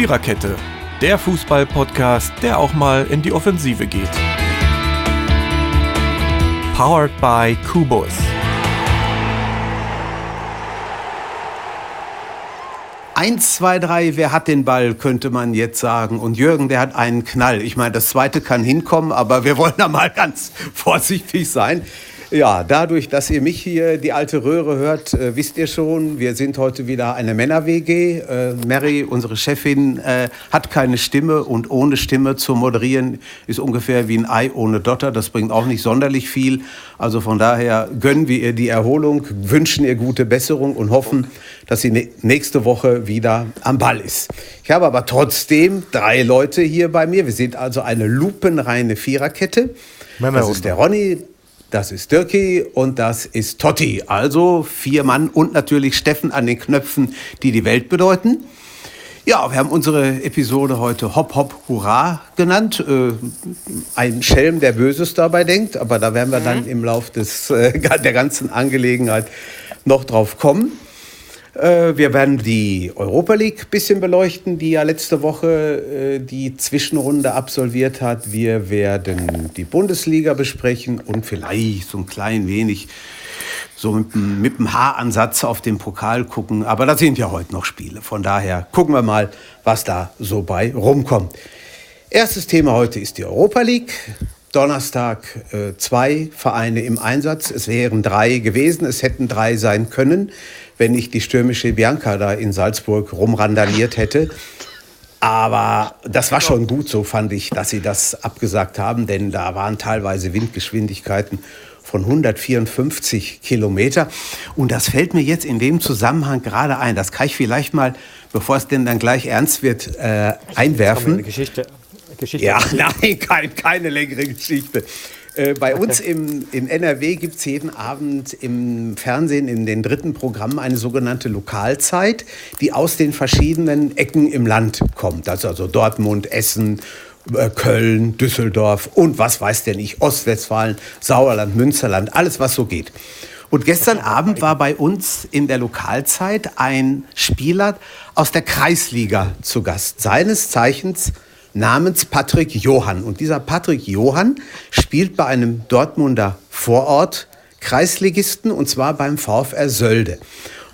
Viererkette, der Fußball-Podcast, der auch mal in die Offensive geht. Powered by Kubus. Eins, zwei, drei, wer hat den Ball, könnte man jetzt sagen. Und Jürgen, der hat einen Knall. Ich meine, das zweite kann hinkommen, aber wir wollen da mal ganz vorsichtig sein. Ja, dadurch, dass ihr mich hier, die alte Röhre, hört, äh, wisst ihr schon, wir sind heute wieder eine Männer-WG. Äh, Mary, unsere Chefin, äh, hat keine Stimme und ohne Stimme zu moderieren ist ungefähr wie ein Ei ohne Dotter. Das bringt auch nicht sonderlich viel. Also von daher gönnen wir ihr die Erholung, wünschen ihr gute Besserung und hoffen, dass sie nächste Woche wieder am Ball ist. Ich habe aber trotzdem drei Leute hier bei mir. Wir sind also eine lupenreine Viererkette. Das ist der Ronny, das ist Dirki und das ist Totti. Also vier Mann und natürlich Steffen an den Knöpfen, die die Welt bedeuten. Ja, wir haben unsere Episode heute Hop Hop Hurra genannt. Äh, ein Schelm, der Böses dabei denkt, aber da werden wir mhm. dann im Lauf des, äh, der ganzen Angelegenheit noch drauf kommen. Äh, wir werden die Europa League ein bisschen beleuchten, die ja letzte Woche äh, die Zwischenrunde absolviert hat. Wir werden die Bundesliga besprechen und vielleicht so ein klein wenig so mit, mit dem Haaransatz auf den Pokal gucken. Aber da sind ja heute noch Spiele. Von daher gucken wir mal, was da so bei rumkommt. Erstes Thema heute ist die Europa League. Donnerstag äh, zwei Vereine im Einsatz. Es wären drei gewesen, es hätten drei sein können wenn ich die stürmische Bianca da in Salzburg rumrandaliert hätte. Aber das war schon gut, so fand ich, dass sie das abgesagt haben, denn da waren teilweise Windgeschwindigkeiten von 154 Kilometer. Und das fällt mir jetzt in dem Zusammenhang gerade ein. Das kann ich vielleicht mal, bevor es denn dann gleich ernst wird, äh, einwerfen. Eine Geschichte. Geschichte. Ja, nein, kein, keine längere Geschichte. Äh, bei okay. uns im, in NRW gibt es jeden Abend im Fernsehen in den dritten Programmen eine sogenannte Lokalzeit, die aus den verschiedenen Ecken im Land kommt. Also, also Dortmund, Essen, äh, Köln, Düsseldorf und was weiß der nicht, Ostwestfalen, Sauerland, Münsterland, alles was so geht. Und gestern Abend war bei uns in der Lokalzeit ein Spieler aus der Kreisliga zu Gast, seines Zeichens namens Patrick Johann. Und dieser Patrick Johann spielt bei einem Dortmunder Vorort Kreisligisten und zwar beim VfR Sölde.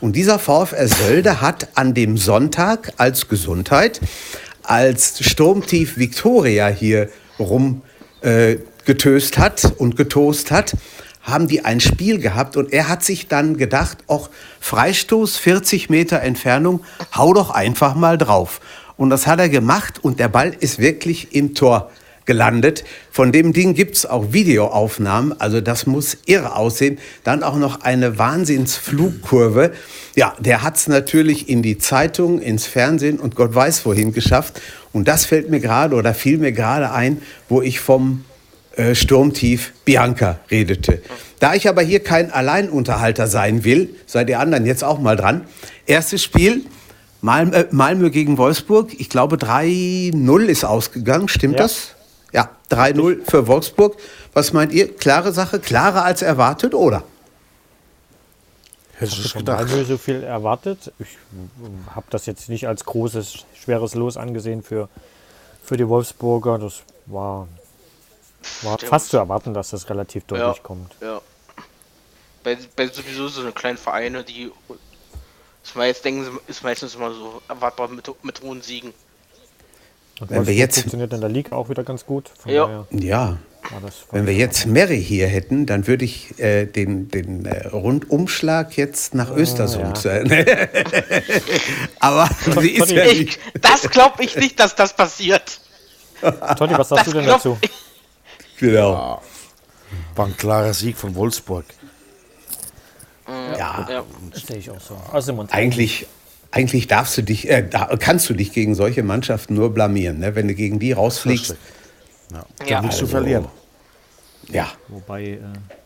Und dieser VfR Sölde hat an dem Sonntag als Gesundheit, als Sturmtief Victoria hier rumgetöst äh, hat und getost hat, haben die ein Spiel gehabt und er hat sich dann gedacht, auch Freistoß 40 Meter Entfernung, hau doch einfach mal drauf. Und das hat er gemacht und der Ball ist wirklich im Tor gelandet. Von dem Ding gibt es auch Videoaufnahmen, also das muss irre aussehen. Dann auch noch eine Wahnsinnsflugkurve. Ja, der hat es natürlich in die Zeitung, ins Fernsehen und Gott weiß wohin geschafft. Und das fällt mir gerade oder fiel mir gerade ein, wo ich vom äh, Sturmtief Bianca redete. Da ich aber hier kein Alleinunterhalter sein will, seid ihr anderen jetzt auch mal dran. Erstes Spiel, Malmö, äh, Malmö gegen Wolfsburg, ich glaube 3-0 ist ausgegangen, stimmt ja. das? Ja, 3-0 für Wolfsburg. Was meint ihr? Klare Sache, klarer als erwartet, oder? Hätte ich von Malmö so viel erwartet. Ich habe das jetzt nicht als großes, schweres Los angesehen für, für die Wolfsburger. Das war, war fast zu erwarten, dass das relativ deutlich ja, kommt. Ja. Bei, bei sowieso so eine kleinen Vereine, die das denken ist meistens immer so erwartbar mit, mit hohen Siegen. Und wenn wir jetzt funktioniert in der Liga auch wieder ganz gut. ja. ja. Wenn wir jetzt Mary hier hätten, dann würde ich äh, den, den äh, Rundumschlag jetzt nach oh, Östersund. Ja. Aber sie ist ja nicht. das glaube ich nicht, dass das passiert. Totti, was sagst das du denn dazu? Ich. Genau. War ein klarer Sieg von Wolfsburg. Ja, ja. das sehe ich auch so. Also eigentlich, eigentlich darfst du dich, äh, kannst du dich gegen solche Mannschaften nur blamieren, ne? wenn du gegen die rausfliegst. Ja. Dann ja. willst du also, verlieren. Ja. Wobei äh,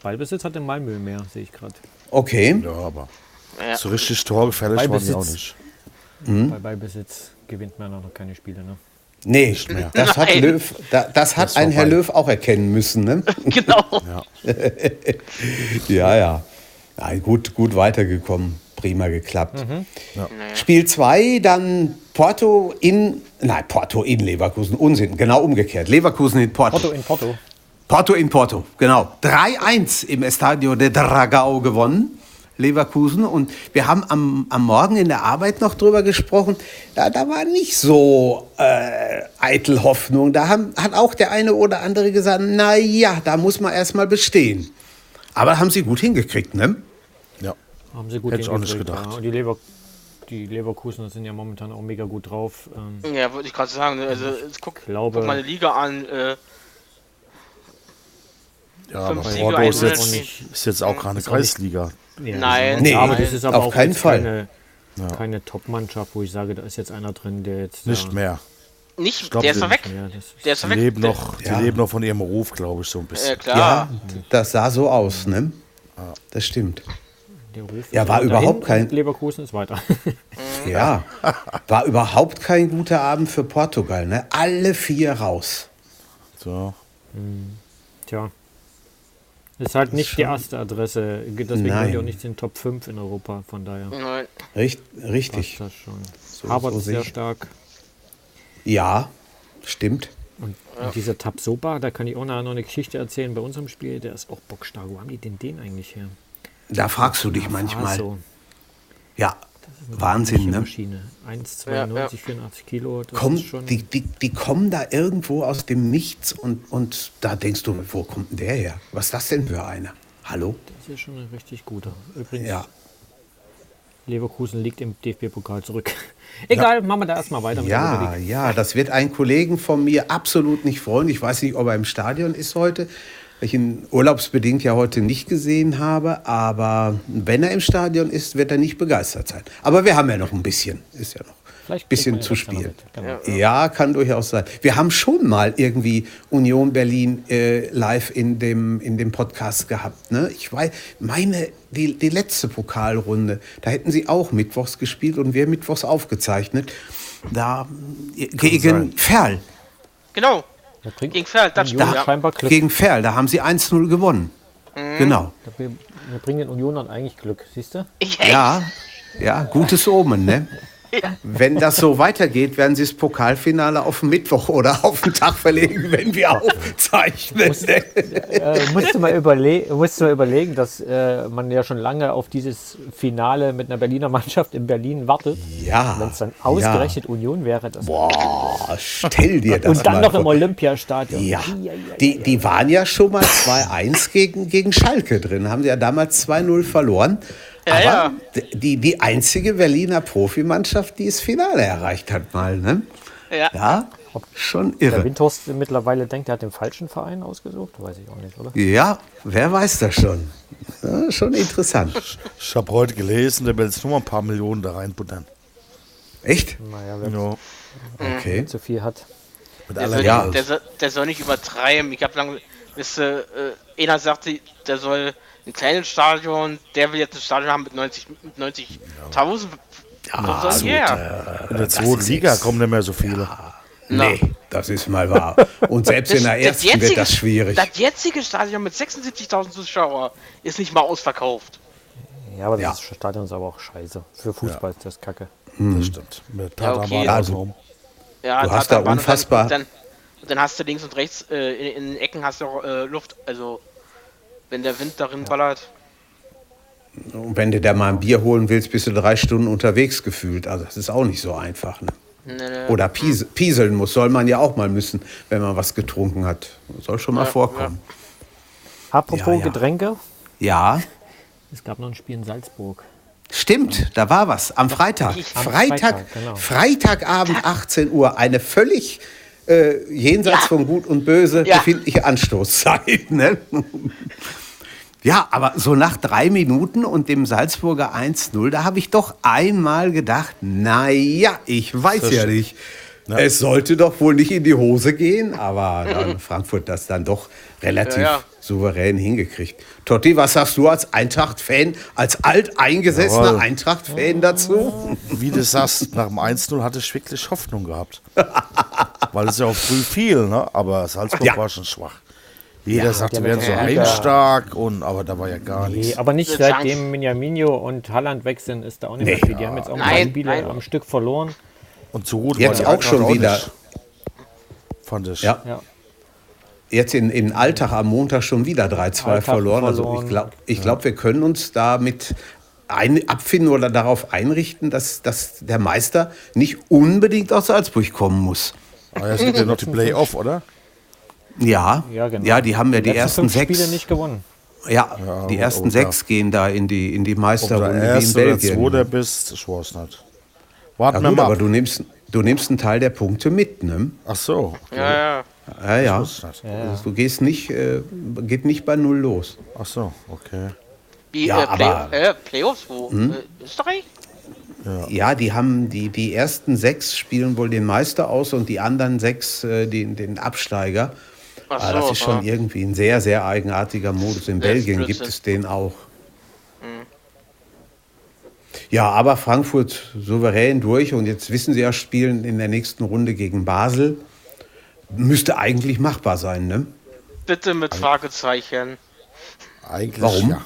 Ballbesitz hat in Malmö mehr, sehe ich gerade. Okay. Ja, aber ja. so richtig torgefällig waren die auch nicht. Mhm. Bei Ballbesitz gewinnt man noch keine Spiele, ne? Nee, nicht mehr. das hat, Löw, das, das hat das ein Herr Löw auch erkennen müssen. Ne? Genau. ja, ja. ja. Nein, gut, gut weitergekommen. prima geklappt. Spiel 2, dann Porto in, nein, Porto in Leverkusen, Unsinn, genau umgekehrt. Leverkusen in Porto. Porto in Porto. Porto in Porto, genau. 3-1 im Estadio de Dragao gewonnen. Leverkusen und wir haben am, am Morgen in der Arbeit noch drüber gesprochen. Da, da war nicht so äh, eitel Hoffnung. Da haben, hat auch der eine oder andere gesagt, na ja, da muss man erstmal bestehen. Aber haben sie gut hingekriegt, ne? Ja. Haben sie gut Hätte ich auch nicht gedacht. Ja. Und die, Lever die Leverkusener sind ja momentan auch mega gut drauf. Ähm, Ja, wollte ich gerade sagen. Also, jetzt guck, glaube- guck mal eine Liga an. Äh, Ja, aber ein ist jetzt, ist jetzt auch keine Ist auch nicht- Kreisliga. ja, Nein. Nee, aber das ist aber auf auch keinen Fall. keine, keine Top-Mannschaft, wo ich sage, da ist jetzt einer drin, der jetzt. Nicht ja, mehr. nicht, glaub, der ist doch weg. Ja, das Der ist Die weg. leben noch, die Ja. leben noch von ihrem Ruf, glaube ich, so ein Äh, bisschen. klar. Ja, das sah so aus, ne? Das stimmt. Der Ruf Ja, ist war überhaupt kein- Leverkusen ist weiter. Ja, war überhaupt kein guter Abend für Portugal, ne? Alle vier raus. So. Tja. Ist halt nicht die erste Adresse. Deswegen Nein. sind die auch nicht in den Top 5 in Europa. Von daher Nein. Richt, richtig. passt das schon. So- Harvard so ist sehr ich. stark. Ja, stimmt. Und, und dieser Tabsoba, da kann ich auch nachher noch eine Geschichte erzählen bei unserem Spiel. Der ist auch bockstark. Wo haben die denn den eigentlich her? Da fragst du dich manchmal. So, Ja, Wahnsinn, ne? Maschine. 1,92, Ja, ja. 84 Kilo. Das Komm, ist schon. die, die, die kommen da irgendwo aus dem Nichts und, und da denkst du, wo kommt denn der her? Was ist das denn für einer? Hallo? Das ist schon ein richtig guter. Übrigens, Ja. Leverkusen liegt im DFB-Pokal zurück. Egal, machen wir da erstmal weiter mit der Ja, ja, das wird einen Kollegen von mir absolut nicht freuen. Ich weiß nicht, ob er im Stadion ist heute, ich ihn urlaubsbedingt ja heute nicht gesehen habe. Aber wenn er im Stadion ist, wird er nicht begeistert sein. Aber wir haben ja noch ein bisschen, ist ja noch Vielleicht ein bisschen zu spielen. genau. Ja, kann durchaus sein. Wir haben schon mal irgendwie Union Berlin äh, live in dem, in dem Podcast gehabt. Ne? Ich weiß, meine, die, die letzte Pokalrunde, da hätten sie auch mittwochs gespielt und wir mittwochs aufgezeichnet. Da äh, gegen sein. Ferl. Genau. Gegen Ferl, das Union stimmt, ja. scheinbar Glück. Gegen Ferl, da haben sie 1-0 gewonnen. Mhm. Genau. Wir, wir bringen den Unionern eigentlich Glück, siehst du? Ja, ja, gutes Omen, ne? Wenn das so weitergeht, werden sie das Pokalfinale auf den Mittwoch oder auf den Tag verlegen, wenn wir aufzeichnen. Ne? äh, musst, du mal überle musst du mal überlegen, dass äh, man ja schon lange auf dieses Finale mit einer Berliner Mannschaft in Berlin wartet. Ja. Wenn es dann ausgerechnet Union wäre. Das Boah, stell dir das und dann mal noch vor. im Olympiastadion. Ja, ai, die, die waren ja schon mal 2-1 gegen, gegen Schalke drin, haben sie ja damals 2-0 verloren. Ja, Aber ja. Die, die einzige Berliner Profimannschaft, die das Finale erreicht hat, mal, ne? Ja. Ja, schon Der irre. Windhorst mittlerweile denkt, er hat den falschen Verein ausgesucht. Weiß ich auch nicht, oder? Ja, wer weiß das schon. Ja, schon interessant. Ich habe heute gelesen, der will jetzt nur mal ein paar Millionen da reinbuttern. Echt? Naja, wer Ja. Okay. zu viel hat. Mit Der soll, Ja. nicht, der, soll, der soll nicht übertreiben. Ich habe lange, wisst ihr, äh, einer sagte, der soll ein kleines Stadion, der will jetzt ein Stadion haben mit 90 mit 90.000. Ja, soll gut, her. In der zweiten Liga jetzt- kommen nicht mehr so viele. Nee, das ist mal wahr. Und selbst in der ersten wird das schwierig. Das jetzige Stadion mit 76.000 Zuschauer ist nicht mal ausverkauft. Ja, aber das Ja. Stadion ist aber auch scheiße. Für Fußball ist das kacke. Das stimmt. Mit Ja, okay. Also-. Ja, Du hast da und unfassbar- Dann, dann, dann hast du links und rechts äh, in, in den Ecken hast du auch, äh, Luft. Also wenn der Wind darin ballert. Und wenn du da mal ein Bier holen willst, bist du drei Stunden unterwegs gefühlt. Also das ist auch nicht so einfach. Ne? Nee, nee. Oder pies pieseln muss, soll man ja auch mal müssen, wenn man was getrunken hat. Soll schon mal Ja, vorkommen. Apropos Ja, ja. Getränke, Ja. es gab noch ein Spiel in Salzburg. Stimmt, da war was. Am Freitag. Am Freitag, Freitag, genau. Freitagabend 18 Uhr. Eine völlig äh, jenseits von Gut und Böse Ja. befindliche Anstoßzeit. Ne? Ja, aber so nach drei Minuten und dem Salzburger 1-0, da habe ich doch einmal gedacht, naja, ich weiß ja nicht. Es sollte doch wohl nicht in die Hose gehen, aber dann Frankfurt das dann doch relativ Ja, ja. souverän hingekriegt. Totti, was sagst du als Eintracht-Fan, als alteingesessener. Eintracht-Fan dazu? Wie du sagst, nach dem 1-0 hatte ich wirklich Hoffnung gehabt. Weil es ja auch früh fiel, ne? aber Salzburg Ja. war schon schwach. Jeder Ja, sagte, der wir wären so heimstark, und, aber da war ja gar Nee, nichts. aber nicht seitdem Minjaminho und Halland weg sind, ist da auch nicht mehr Nee. viel. Die haben jetzt auch ein paar Spiele am Stück verloren. Und so gut Jetzt war die auch schon Eintracht wieder. nicht, fand ich. Ja. Ja. Jetzt in, in Alltag am Montag schon wieder 3-2 Alltag verloren. Also verloren. ich glaube, ich glaub, wir können uns damit ein, abfinden oder darauf einrichten, dass, dass der Meister nicht unbedingt aus Salzburg kommen muss. Aber es gibt ja noch die Playoff, oder? Ja, Ja, genau. die haben ja die letzten ersten fünf sechs. Spiele nicht gewonnen. Ja, Ja, die ersten sechs gehen da in die, in die Ob du Meisterrunde der wie in Erste oder Belgien. Zweiter bist, ich weiß nicht. Warten Ja, wir mal. aber ab. du nimmst, du nimmst einen Teil der Punkte mit, ne? Ach so. Okay. Ja, ja. Ja, ja. Also du gehst nicht, äh, geht nicht bei null los. Ach so, okay. Wie, Ja, äh, Play aber- äh, Playoffs, wo? Äh, Österreich? Ja, die haben die, die ersten sechs spielen wohl den Meister aus und die anderen sechs äh, den, den Absteiger. Ach Aber das so, ist schon ja. irgendwie ein sehr, sehr eigenartiger Modus. In Das Belgien gibt es den auch. Ja, aber Frankfurt souverän durch und jetzt wissen sie ja, spielen in der nächsten Runde gegen Basel. Müsste eigentlich machbar sein, ne? Bitte mit Fragezeichen. Eigentlich Warum? ja.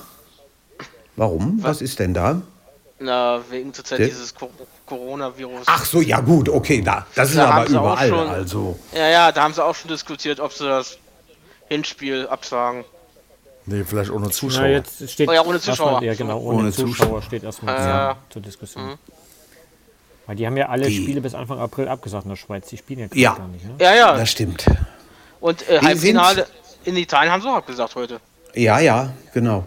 Warum? Was ist denn da? Na, wegen zurzeit Der- dieses Co Coronavirus. Ach so, ja gut, okay, da, das ist Da aber sie auch überall. schon- Also, Ja, ja, da haben sie auch schon diskutiert, ob sie das Hinspiel absagen. Nee, vielleicht ohne Zuschauer. Na, jetzt steht Oh ja, ohne erstmal- Zuschauer. Ja, genau, ohne, Ohne Zuschauer, Zuschauer. steht erstmal Ja. zur, zur Diskussion. Weil die haben ja alle Die- Spiele bis Anfang April abgesagt in der Schweiz. Die spielen ja, gerade Ja. gar nicht. Ne? Ja, ja. das stimmt. Und äh, Die Halbfinale in Italien haben sie auch abgesagt heute. Ja, ja, genau.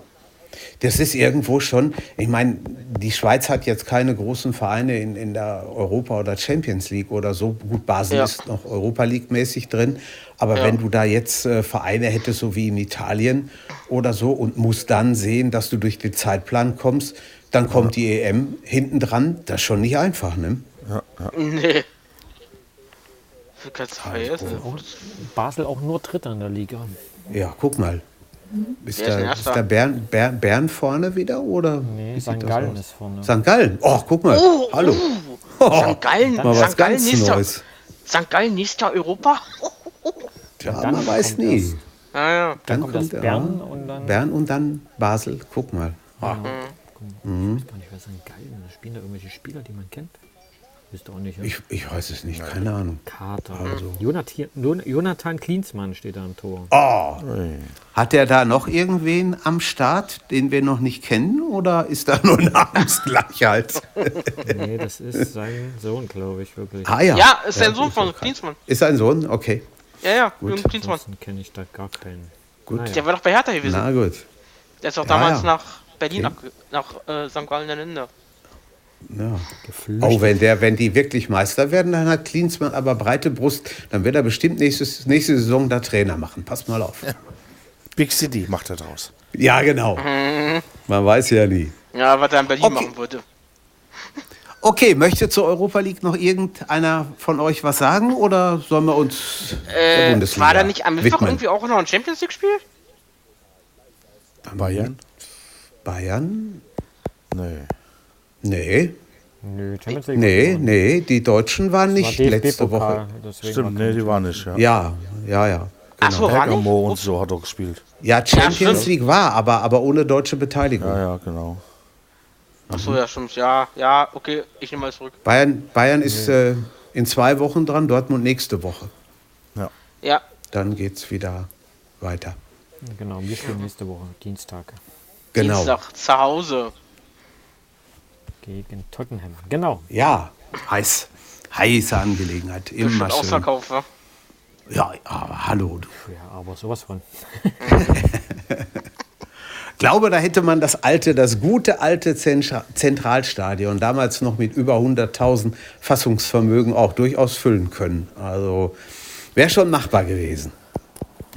Das ist irgendwo schon, ich meine, die Schweiz hat jetzt keine großen Vereine in, in der Europa- oder Champions League oder so. Gut, Basel Ja. ist noch Europa League-mäßig drin. Aber Ja. wenn du da jetzt äh, Vereine hättest, so wie in Italien oder so, und musst dann sehen, dass du durch den Zeitplan kommst, dann kommt die EM hinten dran. Das ist schon nicht einfach, ne? Nee. Für keine Zeit. Auch Basel auch nur Dritter in der Liga. Ja, guck mal. Ist Wer ist denn da, ist da Bern, Bern, Bern vorne wieder? Oder Nee, St. das Gallen aus? ist vorne. St. Gallen. Oh, guck mal. Oh, Hallo. St. Gallen, Mal was St. Gallen ganz nächster, Neues. St. Gallen nächster Europa? Ja, dann man weiß kommt nie. das- Ja, ja. Dann kommt erst ja, Bern und dann- Bern und dann Basel. Guck mal. Ah, Ich weiß gar nicht, wer St. Gallen ist. Spielen da irgendwelche Spieler, die man kennt? Wisst ihr auch nicht. Ja? ich, ich weiß es nicht, keine Ahnung. Kater. Jonathan, Jonathan Klinsmann steht da am Tor. Oh. Hat der da noch irgendwen am Start, den wir noch nicht kennen? Oder ist da nur Namensgleichheit? Nee, das ist sein Sohn, glaube ich, wirklich. ah ja. Ja, ist der Sohn von Klinsmann. Ist ein Sohn? Okay. Ja, ja, Jürgen Klinsmann. Kenne ich da gar keinen. Gut. Naja. Der war doch bei Hertha gewesen. Na gut. Der ist doch Ja, damals ja. nach Berlin, Okay. abge nach äh, St. Gallen der Linde. Ja. Geflüchtet. Oh, wenn, der, wenn die wirklich Meister werden, dann hat Klinsmann aber breite Brust. Dann wird er bestimmt nächstes, nächste Saison da Trainer machen. Pass mal auf. Big City macht er draus. Ja, genau. Man weiß ja nie. Ja, was er in Berlin Okay. machen würde. Okay, möchte zur Europa League noch irgendeiner von euch was sagen oder sollen wir uns der Äh, Bundesliga war da nicht am Mittwoch widmen? irgendwie auch noch ein Champions League-Spiel? Bayern? Bayern? Nee. Nee, Nö, Champions League. nee, war- nee, die Deutschen waren war nicht letzte DFB-Pokal, Woche. Stimmt, war nee, die war nicht, ja. Ja, ja, ja. Ach so, war nicht? Bergamo und so hat er gespielt. Ja, Champions stimmt. League war, aber, aber ohne deutsche Beteiligung. Ja, ja, genau. Achso, ja, stimmt. Ja, ja, okay, ich nehme mal zurück. Bayern, Bayern ist äh, in zwei Wochen dran, Dortmund nächste Woche. Ja. Ja, Dann geht's wieder weiter. Genau, wir spielen nächste Woche, Dienstag, Genau. Dienstag zu Hause. Gegen Tottenham. Genau. Ja, heiß. Heiße Angelegenheit. Immer schön. Ausverkauf, wa? Ja, aber hallo. Du. Ja, aber sowas von. glaube, da hätte man das alte, das gute alte Zentra- Zentralstadion, damals noch mit über 100.000 Fassungsvermögen, auch durchaus füllen können. Also wäre schon machbar gewesen.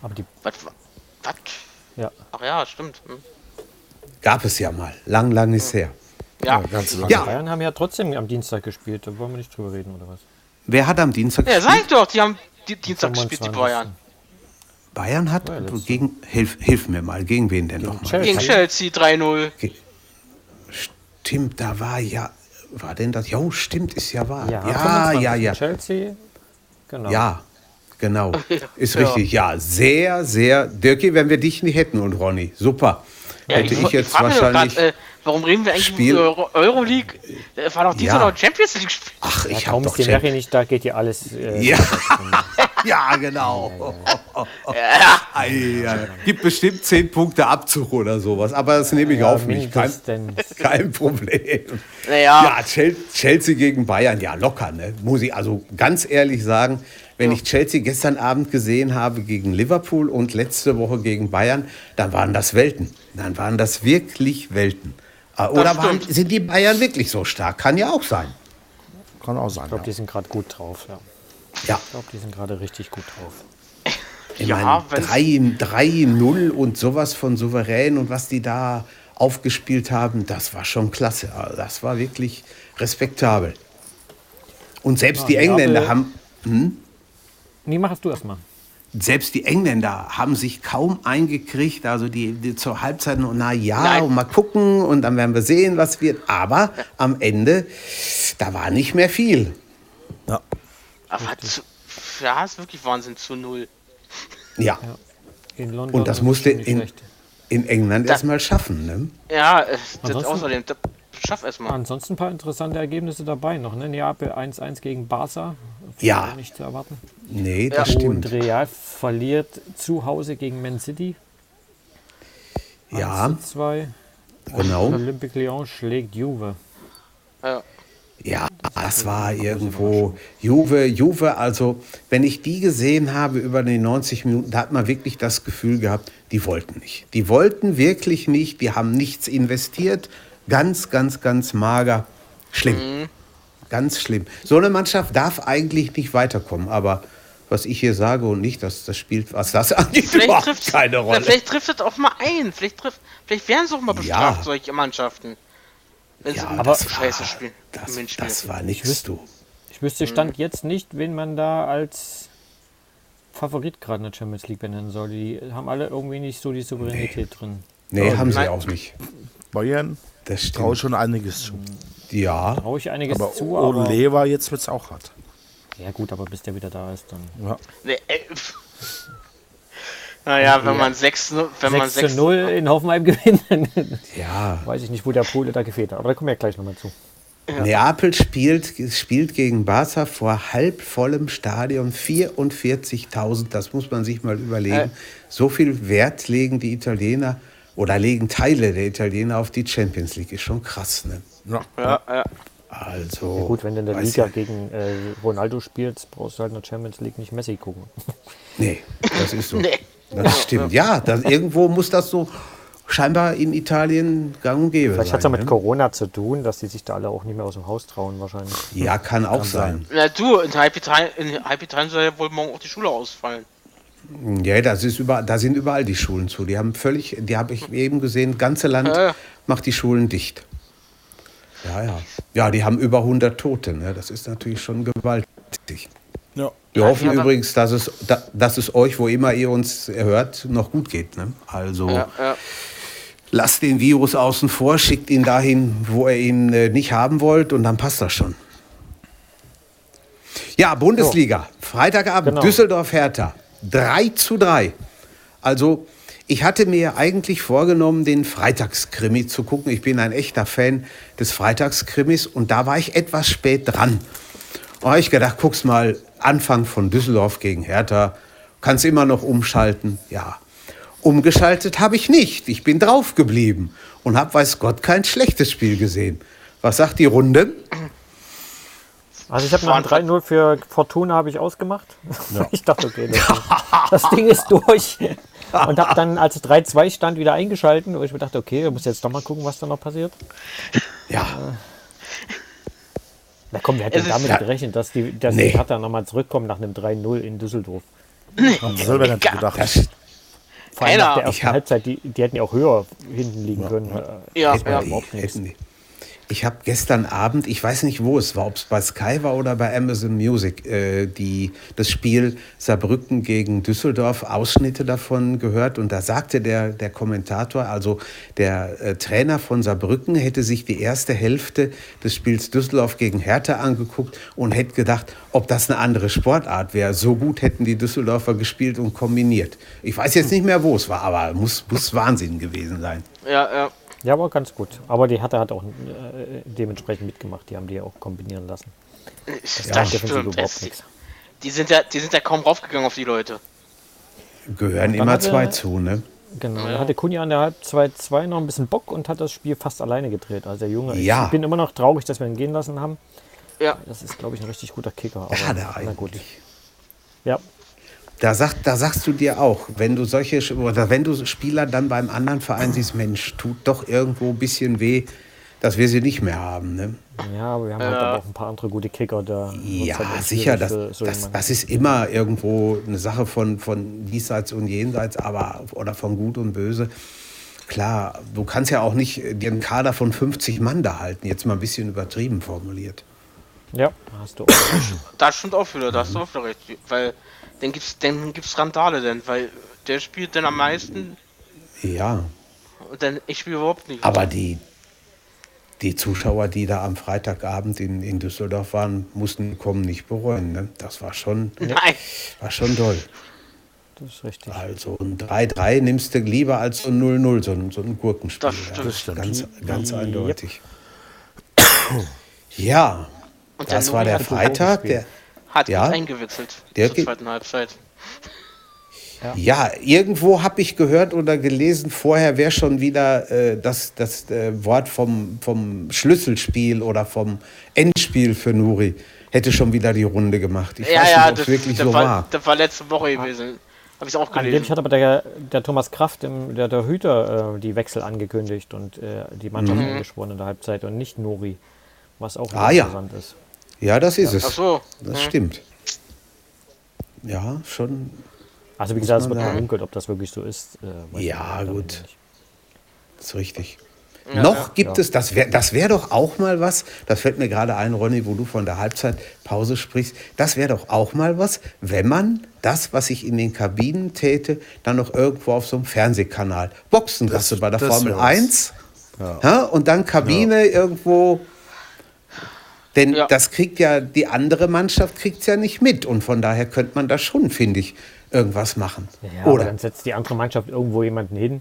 Aber die, Was? Was? ja, Ach ja, stimmt. Hm. Gab es ja mal. Lang, lang ist her. Ja. Ganz lang. Ja, Bayern haben ja trotzdem am Dienstag gespielt, da wollen wir nicht drüber reden, oder was? wer hat am Dienstag Ja, gespielt? sag doch, die haben die Dienstag gespielt, die 25.. Bayern. Bayern hat Ja, gegen, hilf, hilf mir mal, gegen wen denn nochmal? Gegen Chelsea 3-0. Stimmt, da war ja, war denn das? Jo, stimmt, ist ja wahr. Ja, Ja, 25. ja, ja. Chelsea, genau. Ja, genau. Ist Ja. richtig. Ja, sehr, sehr. Dirki, wenn wir dich nicht hätten und Ronny, super. Hätte ich, ich jetzt wahrscheinlich. grad, äh, warum reden wir eigentlich Spiel- über Euro Euroleague? Äh, war doch dieses Ja. Noch Champions League Spiel. ach, Ja, ich habe doch ist die Champ- nicht da, geht hier alles. Äh, Ja. ja, genau. Ei, ei. Gibt bestimmt 10 Punkte Abzug oder sowas, aber das nehme ich ja, auf mich. Kein, kein Problem. Naja. Ja, Chel- Chelsea gegen Bayern, ja, locker, ne? Muss ich also ganz ehrlich sagen, wenn ich Chelsea gestern Abend gesehen habe gegen Liverpool und letzte Woche gegen Bayern, dann waren das Welten. Dann waren das wirklich Welten. Äh, Oder waren, sind die Bayern wirklich so stark? Kann ja auch sein. Kann auch sein. Ich glaube, Ja. die sind gerade gut drauf. Ja. Ja, Ich glaube, die sind gerade richtig gut drauf. ich Ja, meine, wenn's- 3 3-0 und sowas von souverän und was die da aufgespielt haben, das war schon klasse. Also Das war wirklich respektabel. Und selbst die Neapel- Engländer haben, Nee, machst du erstmal. Selbst die Engländer haben sich kaum eingekriegt. Also die, die zur Halbzeit noch, na ja, Nein. und mal gucken und dann werden wir sehen, was wird. Aber am Ende, da war nicht mehr viel. Ja. Aber zu, ja, ist wirklich Wahnsinn zu null. Ja, In London. und das musste in, in England Da- erstmal schaffen. Ne? Ja, äh, das außerdem, das schaff erst mal. Ansonsten ein paar interessante Ergebnisse dabei noch. Ne? Neapel 1-1 gegen Barca. Ja. Nicht zu erwarten. Nee, das stimmt. Und Real verliert zu Hause gegen Man City. Ja, 2. genau. Olympique Lyon schlägt Juve. Ja. Ja, das war irgendwo Juve, Juve, also wenn ich die gesehen habe über die 90 Minuten, da hat man wirklich das Gefühl gehabt, die wollten nicht. Die wollten wirklich nicht, die haben nichts investiert. Ganz, ganz, ganz mager. Schlimm. Ganz schlimm. So eine Mannschaft darf eigentlich nicht weiterkommen, aber was ich hier sage und nicht, das, das spielt, was das angeht, Vielleicht überhaupt trifft keine Rolle. Vielleicht trifft es auch mal ein. Vielleicht, trifft, vielleicht werden sie auch mal bestraft, Ja. solche Mannschaften. Wenn sie Ja, aber das war, scheiße spielen. das, das war nichts, du. Ich wüsste Stand jetzt nicht, wen man da als Favorit gerade in der Champions League benennen soll. Die haben alle irgendwie nicht so die Souveränität drin. Nee, haben sie nein. auch nicht. Bayern Das traue schon einiges zu. Ja, Traue ich einiges Aber zu, aber. Ole war jetzt wird's auch hart. Ja, gut, aber bis der wieder da ist, dann. Ja. Nee, äh, naja, wenn man 6 wenn man 6 zu 6 0 in Hoffenheim gewinnen. ja. Weiß ich nicht, wo der Pole da gefehlt hat. Aber da kommen wir ja gleich nochmal zu. Neapel spielt, spielt gegen Barca vor halb vollem Stadion 44.000. Das muss man sich mal überlegen. Äh. So viel Wert legen die Italiener oder legen Teile der Italiener auf die Champions League. Ist schon krass, ne? Ja. Ja, ja. Also. Gut, wenn du in der Liga ja- gegen äh, Ronaldo spielst, brauchst du halt in der Champions League nicht Messi gucken. Nee, das ist so. Nee. Das stimmt. Ja, das, irgendwo muss das so scheinbar in Italien gang und gäbe Vielleicht hat es ja sein. mit ne? Corona zu tun, dass die sich da alle auch nicht mehr aus dem Haus trauen, wahrscheinlich. Ja, kann auch sein. Na du, in Halb Italien, in Halb Italien soll ja wohl morgen auch die Schule ausfallen. Ja, das ist überall, da sind überall die Schulen zu. Die haben völlig, die habe ich eben gesehen, ganze Land Ja. macht die Schulen dicht. Ja, ja. Ja, die haben über 100 Tote. Ne? Das ist natürlich schon gewaltig. Ja. Wir Ja, hoffen ja, übrigens, dass es, da, dass es euch, wo immer ihr uns hört, noch gut geht. Ne? Also Ja, ja. lasst den Virus außen vor, schickt ihn dahin, wo ihr ihn äh, nicht haben wollt und dann passt das schon. Ja, Bundesliga. Freitagabend, Genau. Düsseldorf-Hertha. 3 zu 3. Also, ich hatte mir eigentlich vorgenommen, den Freitagskrimi zu gucken. Ich bin ein echter Fan des Freitagskrimis und da war ich etwas spät dran. Da habe ich gedacht, guck's mal, Anfang von Düsseldorf gegen Hertha. Kannst immer noch umschalten. Ja. Umgeschaltet habe ich nicht. Ich bin drauf geblieben und habe, weiß Gott, kein schlechtes Spiel gesehen. Was sagt die Runde? Also ich habe nach dem 3-0 für Fortuna habe ich ausgemacht. Ich dachte, okay, das, das Ding ist durch. Und habe dann, als es 3-2 stand, wieder eingeschalten, wo ich mir dachte, okay, du musst jetzt doch mal gucken, was da noch passiert. Ja, Na komm, wer hat Es denn ist- damit Ja. gerechnet, dass die, dass Nee. die Hertha nochmal zurückkommen nach einem 3-0 in Düsseldorf? Haben selber nicht gedacht. das, Vor allem nach der ersten Halbzeit, die, die hätten ja auch höher hinten liegen können. Ja, das war ja. die überhaupt nichts. hätten die. Ich habe gestern Abend, ich weiß nicht, wo es war, ob es bei Sky war oder bei Amazon Music, äh, die, das Spiel Saarbrücken gegen Düsseldorf, Ausschnitte davon gehört. Und da sagte der, der Kommentator, also der äh, Trainer von Saarbrücken, hätte sich die erste Hälfte des Spiels Düsseldorf gegen Hertha angeguckt und hätte gedacht, ob das eine andere Sportart wäre. So gut hätten die Düsseldorfer gespielt und kombiniert. Ich weiß jetzt nicht mehr, wo es war, aber muss, muss Wahnsinn gewesen sein. Ja, ja. Ja, aber ganz gut. Aber die Hertha hat auch äh, dementsprechend mitgemacht. Die haben die ja auch kombinieren lassen. Das Ja, defensiv stimmt. überhaupt Es- nichts. Die sind ja, die sind ja kaum raufgegangen auf die Leute. Gehören immer hat er- zwei zu, ne? Genau, Ja. da hatte Kunja an der Halbzeit 2 noch ein bisschen Bock und hat das Spiel fast alleine gedreht. Also der Junge, Ja. ich bin immer noch traurig, dass wir ihn gehen lassen haben. Ja. Das ist, glaube ich, ein richtig guter Kicker. Aber, na gut. eigentlich. Ja, Da, sagt, da sagst du dir auch, wenn du solche oder wenn du Spieler dann beim anderen Verein siehst, Mensch, tut doch irgendwo ein bisschen weh, dass wir sie nicht mehr haben. Ne? ja, aber wir haben halt aber auch ein paar andere gute Kicker. Da Ja, halt sicher, das, für so das, das ist immer irgendwo eine Sache von, von diesseits und jenseits, aber oder von Gut und Böse. Klar, du kannst ja auch nicht den Kader von 50 Mann da halten, jetzt mal ein bisschen übertrieben formuliert. Ja, hast du auch. Das stimmt auch wieder, da hast du auch wieder recht. Weil dann gibt's, dann gibt's Randale denn, weil der spielt dann am meisten Ja, und dann ich spiele überhaupt nicht. aber die, die Zuschauer, die da am Freitagabend in, in Düsseldorf waren, mussten kommen nicht bereuen. Ne? Das war schon, Nein. war schon doll. Das ist richtig. Also ein 3-3 nimmst du lieber als so ein 0-0, so ein, so ein Gurkenspiel. Das stimmt. Ja, Das stimmt. Ganz, ganz eindeutig. Ja, Und der das war der Freitag. Der, Hat Ja. eingewechselt Der zur zweiten Halbzeit. ja, irgendwo habe ich gehört oder gelesen, vorher wäre schon wieder äh, das, das äh, Wort vom, vom Schlüsselspiel oder vom Endspiel für Nuri. Hätte schon wieder die Runde gemacht. Ich ja, weiß ja, nicht, ob das, es wirklich das so war, war. Das war letzte Woche gewesen. Habe ich auch Angeblich gelesen. hat aber der, der Thomas Kraft, dem- der, der Hüter, äh, die Wechsel angekündigt und äh, die Mannschaft Mhm. angeschworen in der Halbzeit und nicht Nuri. Was auch Ah, ja. interessant ist. Ja, das ist es. Ach so. Das Hm. stimmt. Ja, schon Also wie gesagt, es man wird gemunkelt, ob das wirklich so ist. Äh, Ja, gut. Das ist richtig. Ja, Noch ja. gibt es, das wäre das wär doch auch mal was, das fällt mir gerade ein, Ronny, wo du von der Halbzeitpause sprichst, das wäre doch auch mal was, wenn man das, was ich in den Kabinen täte, dann noch irgendwo auf so einem Fernsehkanal, Boxengasse Das- bei der das Formel wär was. 1, Ja. ja, und dann Kabine irgendwo, denn Ja. das kriegt ja, die andere Mannschaft kriegt es ja nicht mit und von daher könnte man da schon, finde ich, irgendwas machen. Ja, Oder? dann setzt die andere Mannschaft irgendwo jemanden hin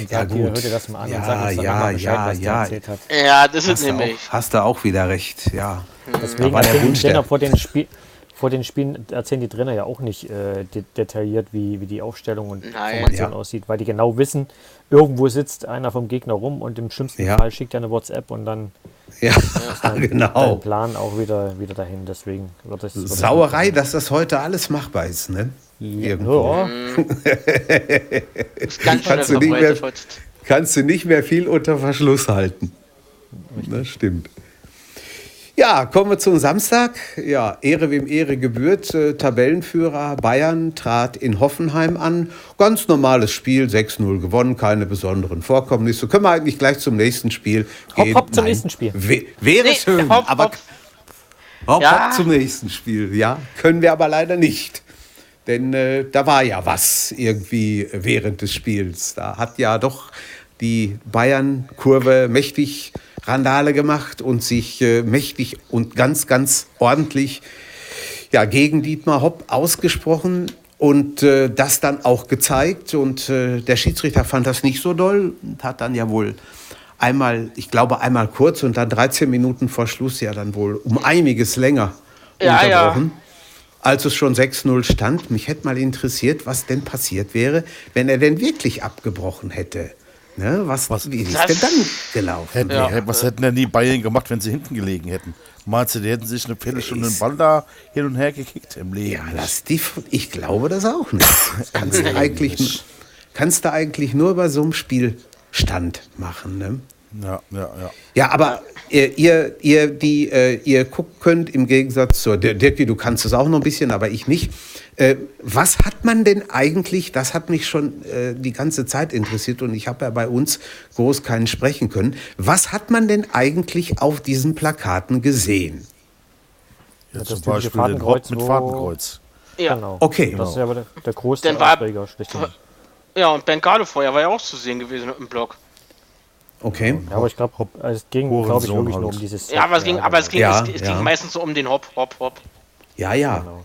und Ja, sagt, hier, gut. hör dir das mal an Ja, und sag uns dann ja, nochmal Bescheid, ja, was der ja. erzählt hat. Ja, das ist nämlich. auch, hast du auch wieder recht, ja. Deswegen war der erzählen Wunsch die Trainer der- vor den, Spiel, vor den Spielen erzählen die Trainer ja auch nicht äh, de detailliert, wie, wie die Aufstellung und Nein. Formation Ja. aussieht, weil die genau wissen, irgendwo sitzt einer vom Gegner rum und im schlimmsten Ja. Fall schickt er eine WhatsApp und dann Ja, dein genau. Plan auch wieder, wieder dahin. Deswegen wird es. Sauerei, dass das heute alles machbar ist, ne? Irgendwo. Ja, ganz schnell Kannst du nicht mehr-. Kannst du nicht mehr viel unter Verschluss halten. Das stimmt. Ja, kommen wir zum Samstag. Ja, Ehre wem Ehre gebührt. Äh, Tabellenführer Bayern trat in Hoffenheim an. Ganz normales Spiel, 6-0 gewonnen, keine besonderen Vorkommnisse. Können wir eigentlich gleich zum nächsten Spiel Hopp, gehen? hopp zum nächsten Spiel. W wäre Nee, schön, hopp, aber hopp. Hopp, Ja. hopp zum nächsten Spiel. Ja, können wir aber leider nicht. Denn äh, da war ja was irgendwie während des Spiels. Da hat ja doch die Bayern-Kurve mächtig Randale gemacht und sich äh, mächtig und ganz, ganz ordentlich ja, gegen Dietmar Hopp ausgesprochen und äh, das dann auch gezeigt. Und äh, der Schiedsrichter fand das nicht so doll und hat dann ja wohl einmal, ich glaube einmal kurz und dann 13 Minuten vor Schluss ja dann wohl um einiges länger Ja, ja. unterbrochen. Als es schon 6-0 stand, mich hätte mal interessiert, was denn passiert wäre, wenn er denn wirklich abgebrochen hätte. Ne? Was, Was- wie ist Das- denn dann gelaufen? Hätten, Ja. die- was hätten denn die Bayern gemacht, wenn sie hinten gelegen hätten? Meinst du, die hätten sich eine Viertelstunde den Ball da hin und her gekickt im Leben? Ja, das, die, ich glaube das auch nicht. Kannst du eigentlich, kannst du eigentlich nur bei so einem Spielstand machen. Ne? Ja, ja, ja. Ja, aber ihr, ihr, ihr, die, äh, ihr guckt, könnt im Gegensatz zur Dir- Dirki, du kannst es auch noch ein bisschen, aber ich nicht. Äh, was hat man denn eigentlich, das hat mich schon äh, die ganze Zeit interessiert und ich habe ja bei uns groß keinen sprechen können. Was hat man denn eigentlich auf diesen Plakaten gesehen? ja das zum Beispiel den Hopp mit Fadenkreuz. Ja. Genau. Okay. Das ist ja aber der, der größte Dann war- Aufreger. Ja, und Bengalo-Feuer war ja auch zu sehen gewesen im Block. Okay. Ja, aber ich glaube, es ging, glaube ich, wirklich nur halt. um dieses. Ja, aber es ging, aber es ging, Ja, es, es ja. ging meistens so um den Hop, Hop, Hop. Ja, ja. Genau.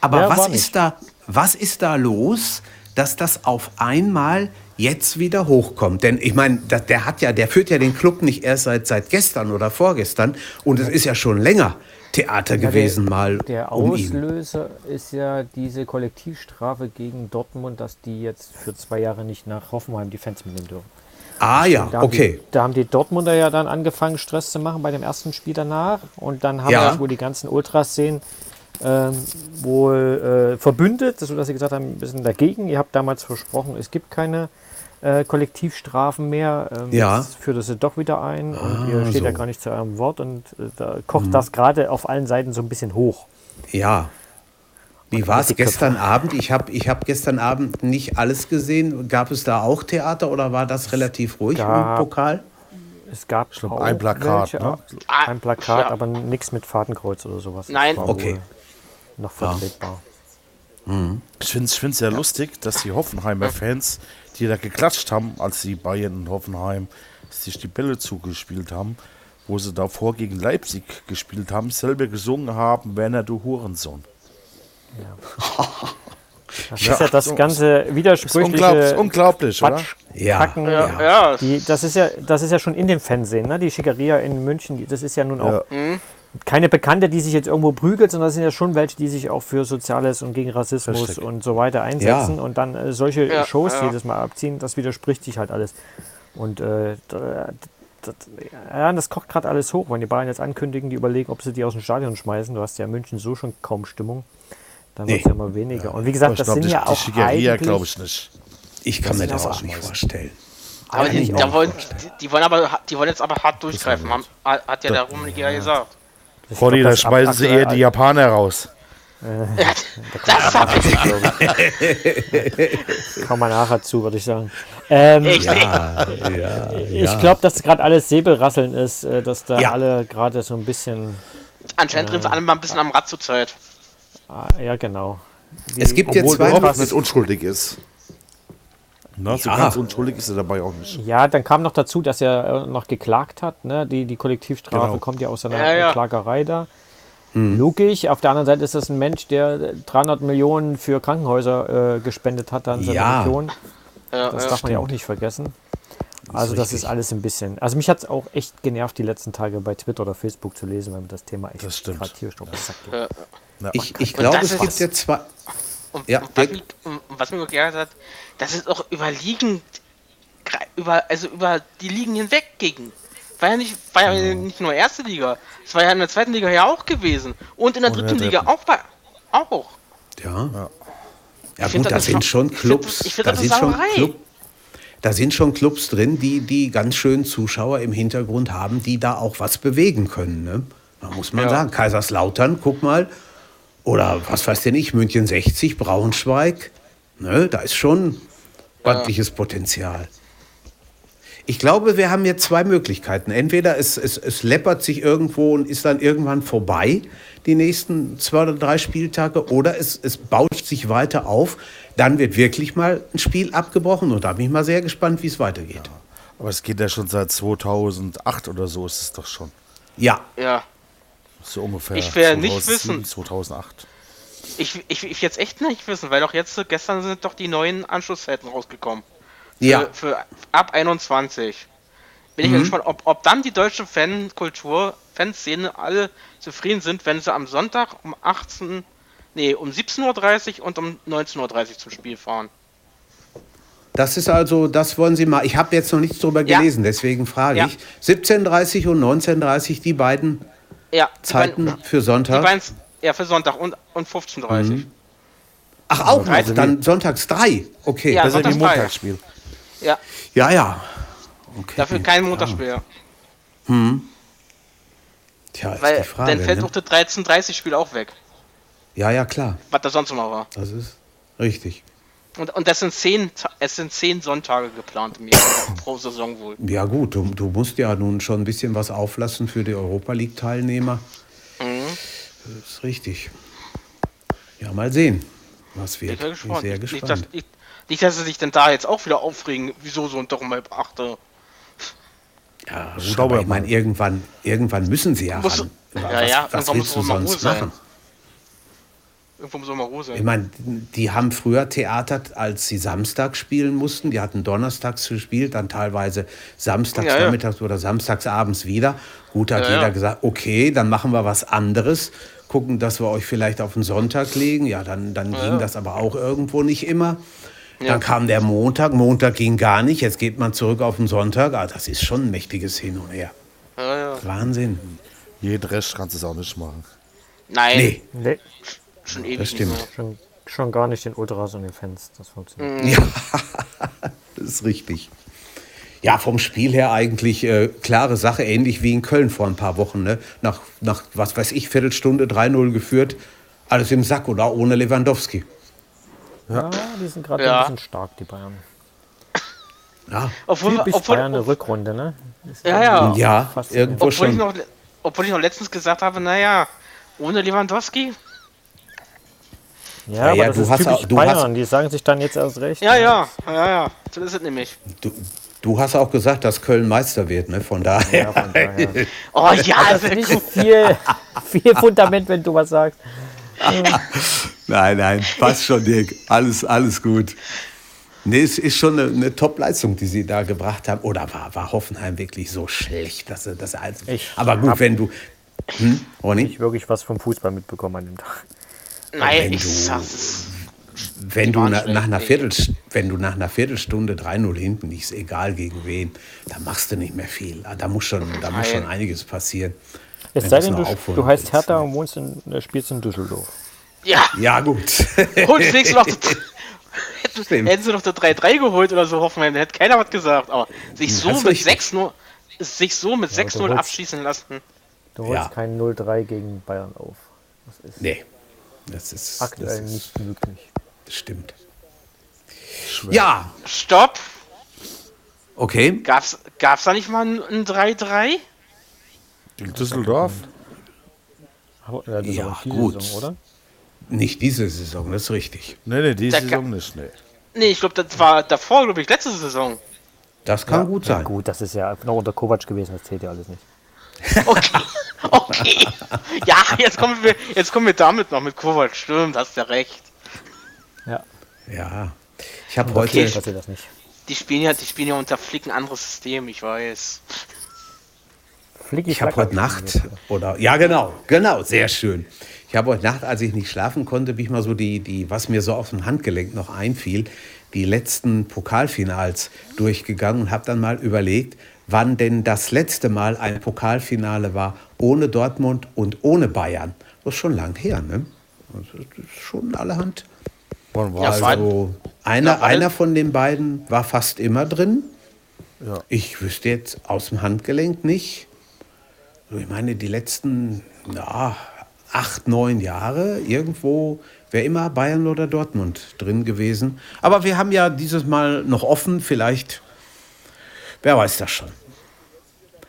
Aber Ja, was ist da, was ist da los, dass das auf einmal jetzt wieder hochkommt? Denn ich meine, der hat ja, der führt ja den Club nicht erst seit, seit gestern oder vorgestern und es ist ja schon länger Theater gewesen mal Der um ihn. Auslöser ist ja diese Kollektivstrafe gegen Dortmund, dass die jetzt für zwei Jahre nicht nach Hoffenheim die Fans mitnehmen dürfen. Ah ja, Da haben, okay. die, da haben die Dortmunder ja dann angefangen, Stress zu machen bei dem ersten Spiel danach. Und dann haben Ja. sich wohl die ganzen Ultraszenen ähm, wohl äh, verbündet, sodass sie gesagt haben, ein bisschen dagegen. Ihr habt damals versprochen, es gibt keine äh, Kollektivstrafen mehr. Ähm, Ja. Jetzt führt es doch wieder ein und Ah, ihr steht ja so. gar nicht zu eurem Wort. Und äh, da kocht Mhm. das gerade auf allen Seiten so ein bisschen hoch. Ja. Wie war es gestern Abend? Ich habe ich hab gestern Abend nicht alles gesehen. Gab es da auch Theater oder war das relativ ruhig Gab- im Pokal? Es gab auch ein Plakat, welche, ne? Ein Plakat, Ja. aber nichts mit Fadenkreuz oder sowas. Das Nein. Okay. Noch vertretbar. Ich finde es sehr lustig, dass die Hoffenheimer Fans, die da geklatscht haben, als die Bayern und Hoffenheim sich die Bälle zugespielt haben, wo sie davor gegen Leipzig gespielt haben, selber gesungen haben, Werner, du Hurensohn. Das ist ja das ganze Ist widersprüchliche unglaublich, unglaublich oder? Quatsch. Ja. Kacken. Ja, ja. Die, das, ist ja, das ist ja schon in dem Fernsehen, ne? die Schickeria in München, die, das ist ja nun auch Ja. Keine Bekannte, die sich jetzt irgendwo prügelt, sondern das sind ja schon welche, die sich auch für Soziales und gegen Rassismus Richtig. und so weiter einsetzen Ja. und dann äh, solche Ja, Shows ja. jedes Mal abziehen, das widerspricht sich halt alles. Und äh, da- das, ja, das kocht gerade alles hoch, wenn die Bayern jetzt ankündigen, die überlegen, ob sie die aus dem Stadion schmeißen. Du hast ja in München so schon kaum Stimmung. Dann Nee. wird es ja immer weniger. Und wie gesagt, Ich das glaube, sind die, ja die auch Schickeria eigentlich... glaube ich nicht. Ich kann mir das auch nicht vorstellen. Aber die, auch wollen, vorstellen. die, die wollen aber, die wollen jetzt aber hart durchgreifen, haben, hat ja der Rummenigge ja gesagt. Glaub, da das schmeißen sie eher die Japaner raus. Das hab ich Kommen wir nachher zu, würde ich sagen. Ähm, echt. Ich glaube, dass gerade alles Säbelrasseln ist, äh, dass da Ja. alle gerade so ein bisschen. Anscheinend drehen sie alle mal ein bisschen am Rad zur Zeit. ah, Ja, genau. Es gibt jetzt Obwohl zwei Möglichkeiten. nicht unschuldig ist. Na, so Ja. ganz unschuldig ist er dabei auch nicht. Ja, dann kam noch dazu, dass er äh, noch geklagt hat. Ne? Die, die Kollektivstrafe Genau. kommt ja aus seiner Ja, ja. Klagerei da. Logisch. Auf der anderen Seite ist das ein Mensch, der 300 Millionen für Krankenhäuser äh, gespendet hat an seine Ja. Region. Ja, Das ja. darf man ja auch nicht vergessen. Also das ist alles ein bisschen. Also mich hat es auch echt genervt, die letzten Tage bei Twitter oder Facebook zu lesen, weil mir das Thema echt Das stimmt. gerade Sack geht. Ja. Ich, ich glaube, es gibt jetzt zwei. Und, Ja, und was, mich, und was mich geärgert hat, das ist auch überliegend, über, also über die Ligen hinweg gegen. War ja nicht, war ja nicht nur erste Liga, es war ja in der zweiten Liga ja auch gewesen. Und in der Und in dritten der Liga auch bei, auch. Ja. Ja, Ich find, gut, das da sind schon- ich find Clubs. das- ich find Da das. Club, da sind schon Clubs drin, die, die ganz schön Zuschauer im Hintergrund haben, die da auch was bewegen können. Ne? Da muss man Ja. sagen, Kaiserslautern, guck mal. Oder was weiß denn ich, München 60, Braunschweig. Ne? Da ist schon ordentliches Potenzial. Ich glaube, wir haben jetzt zwei Möglichkeiten. Entweder es, es, es läppert sich irgendwo und ist dann irgendwann vorbei, die nächsten zwei oder drei Spieltage, oder es, es bauscht sich weiter auf. Dann wird wirklich mal ein Spiel abgebrochen und da bin ich mal sehr gespannt, wie es weitergeht. Aber es geht ja schon seit 2008 oder so ist es doch schon. Ja, Ja. So ungefähr. Ich will nicht 2007, wissen. 2008. Ich, ich, ich jetzt echt nicht wissen, weil doch jetzt, gestern sind doch die neuen Anschlusszeiten rausgekommen. Für, ja, für ab 21. Bin ich Mhm. ja gespannt, ob, ob dann die deutsche Fankultur, Fanszene alle zufrieden sind, wenn sie am Sonntag um 18, nee, um 17.30 Uhr und um 19.30 Uhr zum Spiel fahren. das ist also, das wollen Sie mal. Ich habe jetzt noch nichts drüber Ja. gelesen, deswegen frage Ja. ich. 17.30 und 19.30 die beiden Ja, die Zeiten beiden- für Die Sonntag. beiden, ja, für Sonntag und, und 15.30 Mhm. Ach, auch noch, Also dann sonntags drei. Okay. Ja, Das ist ein. Montagsspiel. Ja, Ja, ja. Okay. Dafür kein Ja. Montagsspiel. Tja, ist Weil die Frage. dann fällt ne? doch das 13.30-Spiel auch weg. Ja, ja, klar. Was da sonst immer war. Das ist richtig. Und, und das sind zehn, es sind zehn Sonntage geplant im Jahr pro Saison wohl. Ja gut, du, du musst ja nun schon ein bisschen was auflassen für die Europa League-Teilnehmer. Mhm. Das ist richtig. Ja, mal sehen, was Ich wird. bin Bin gespannt. sehr Nicht, dass, gespannt. nicht, dass sie sich dann da jetzt auch wieder aufregen, wieso so ein doch um halb achte. Ja, gut, aber ich meine, irgendwann, irgendwann müssen sie ja Muss- ran. ja, was ja, was willst du sonst sein. machen? Irgendwo muss auch mal Ruhe Ich sein. meine, die haben früher theatert, als sie samstags spielen mussten. Die hatten donnerstags gespielt, dann teilweise samstags Ja, ja. oder samstags abends wieder. Gut, da hat Ja, jeder ja. gesagt, okay, dann machen wir was anderes. Gucken, dass wir euch vielleicht auf den Sonntag legen. Ja, dann, dann ging ja. das aber auch irgendwo nicht immer. Ja. Dann kam der Montag, Montag ging gar nicht. Jetzt geht man zurück auf den Sonntag. Ah, das ist schon ein mächtiges Hin und Her. Ja, ja. Wahnsinn. Jeden Rest kannst du es auch nicht machen. Nein, Nee, Nee, schon ewig das stimmt. schon, schon gar nicht den Ultras und den Fans. Das funktioniert. Mhm. Ja, das ist richtig. Ja, vom Spiel her eigentlich äh, klare Sache, ähnlich wie in Köln vor ein paar Wochen. Ne? Nach, nach, was weiß ich, Viertelstunde 3-0 geführt. Alles im Sack oder ohne Lewandowski. Ja, die sind gerade Ja. ein bisschen stark, die Bayern. Ja, Obwohl, Typisch obwohl, Bayern eine Rückrunde, ne? Ist ja, ja. ja irgendwo Obwohl ich, schon. noch, obwohl ich noch letztens gesagt habe, naja, ohne Lewandowski? Ja, aber ja, das du ist hast typisch auch- du Bayern. Die sagen sich dann jetzt erst recht. Ja, ja, ja, ja. So ist es nämlich. Du, du hast auch gesagt, dass Köln Meister wird, ne? Von daher. Ja, von daher. Oh ja, Das ist nicht viel, viel Fundament, wenn du was sagst. Nein, nein, passt schon, Dirk. Alles, alles gut. Nee, es ist schon eine, eine Top-Leistung, die sie da gebracht haben. Oder war, war Hoffenheim wirklich so schlecht, dass sie das als. Ich Aber gut, wenn du. Hm, Ronny? Ich wirklich was vom Fußball mitbekommen an dem Tag. nein, wenn ich du- sag's. Wenn du, na, nach einer. Viertel, wenn du nach einer Viertelstunde 3-0 hinten liegst, egal gegen wen, dann machst du nicht mehr viel. Ah, Da muss schon, da muss schon einiges passieren. Es sei das denn, du, du heißt Hertha und wohnst in, äh, spielst in Düsseldorf. Ja, Ja, gut. holst nächstes noch. hätten, sie noch der 3-3 geholt oder so, Hoffenheim, da hätte keiner was gesagt. Aber sich so das ist mit richtig. 6 0 sich so mit 6-0 holst- abschießen lassen. Du holst Ja. kein 0-3 gegen Bayern auf. Das ist nee, das ist. Das, aktuell ist, nicht möglich. Das stimmt. Ja, Stopp! okay. Gab's, gab's da nicht mal ein ein 3-3? Gegen Düsseldorf? Ja, Ja, gut. Saison, oder? Nicht diese Saison, das ist richtig. Nee, nee, die Da Saison nicht, nee. Nee, ich glaube, das war davor, glaube ich, letzte Saison. Das kann gut Ja, sein. gut, das ist ja noch unter Kovac gewesen, das zählt ja alles nicht. Okay. Okay. Ja, jetzt kommen wir, jetzt kommen wir damit noch mit Kovac. Stimmt, hast ja recht. Ja. Ich habe okay. heute. passiert das nicht. Die spielen ja, die spielen ja unter Flick ein anderes System, ich weiß. Flicky Ich habe heute Nacht, oder ja genau, genau, sehr schön. Ich habe heute Nacht, als ich nicht schlafen konnte, bin ich mal so die, die, was mir so auf dem Handgelenk noch einfiel, die letzten Pokalfinals durchgegangen und habe dann mal überlegt, wann denn das letzte Mal ein Pokalfinale war ohne Dortmund und ohne Bayern. Das ist schon lang her, ne? Das ist schon allerhand. Wann war Ja, also, einer, Ja, einer von den beiden war fast immer drin. Ja. Ich wüsste jetzt aus dem Handgelenk nicht. Ich meine, die letzten ja, acht, neun Jahre irgendwo wäre immer Bayern oder Dortmund drin gewesen. Aber wir haben ja dieses Mal noch offen. Vielleicht, wer weiß das schon.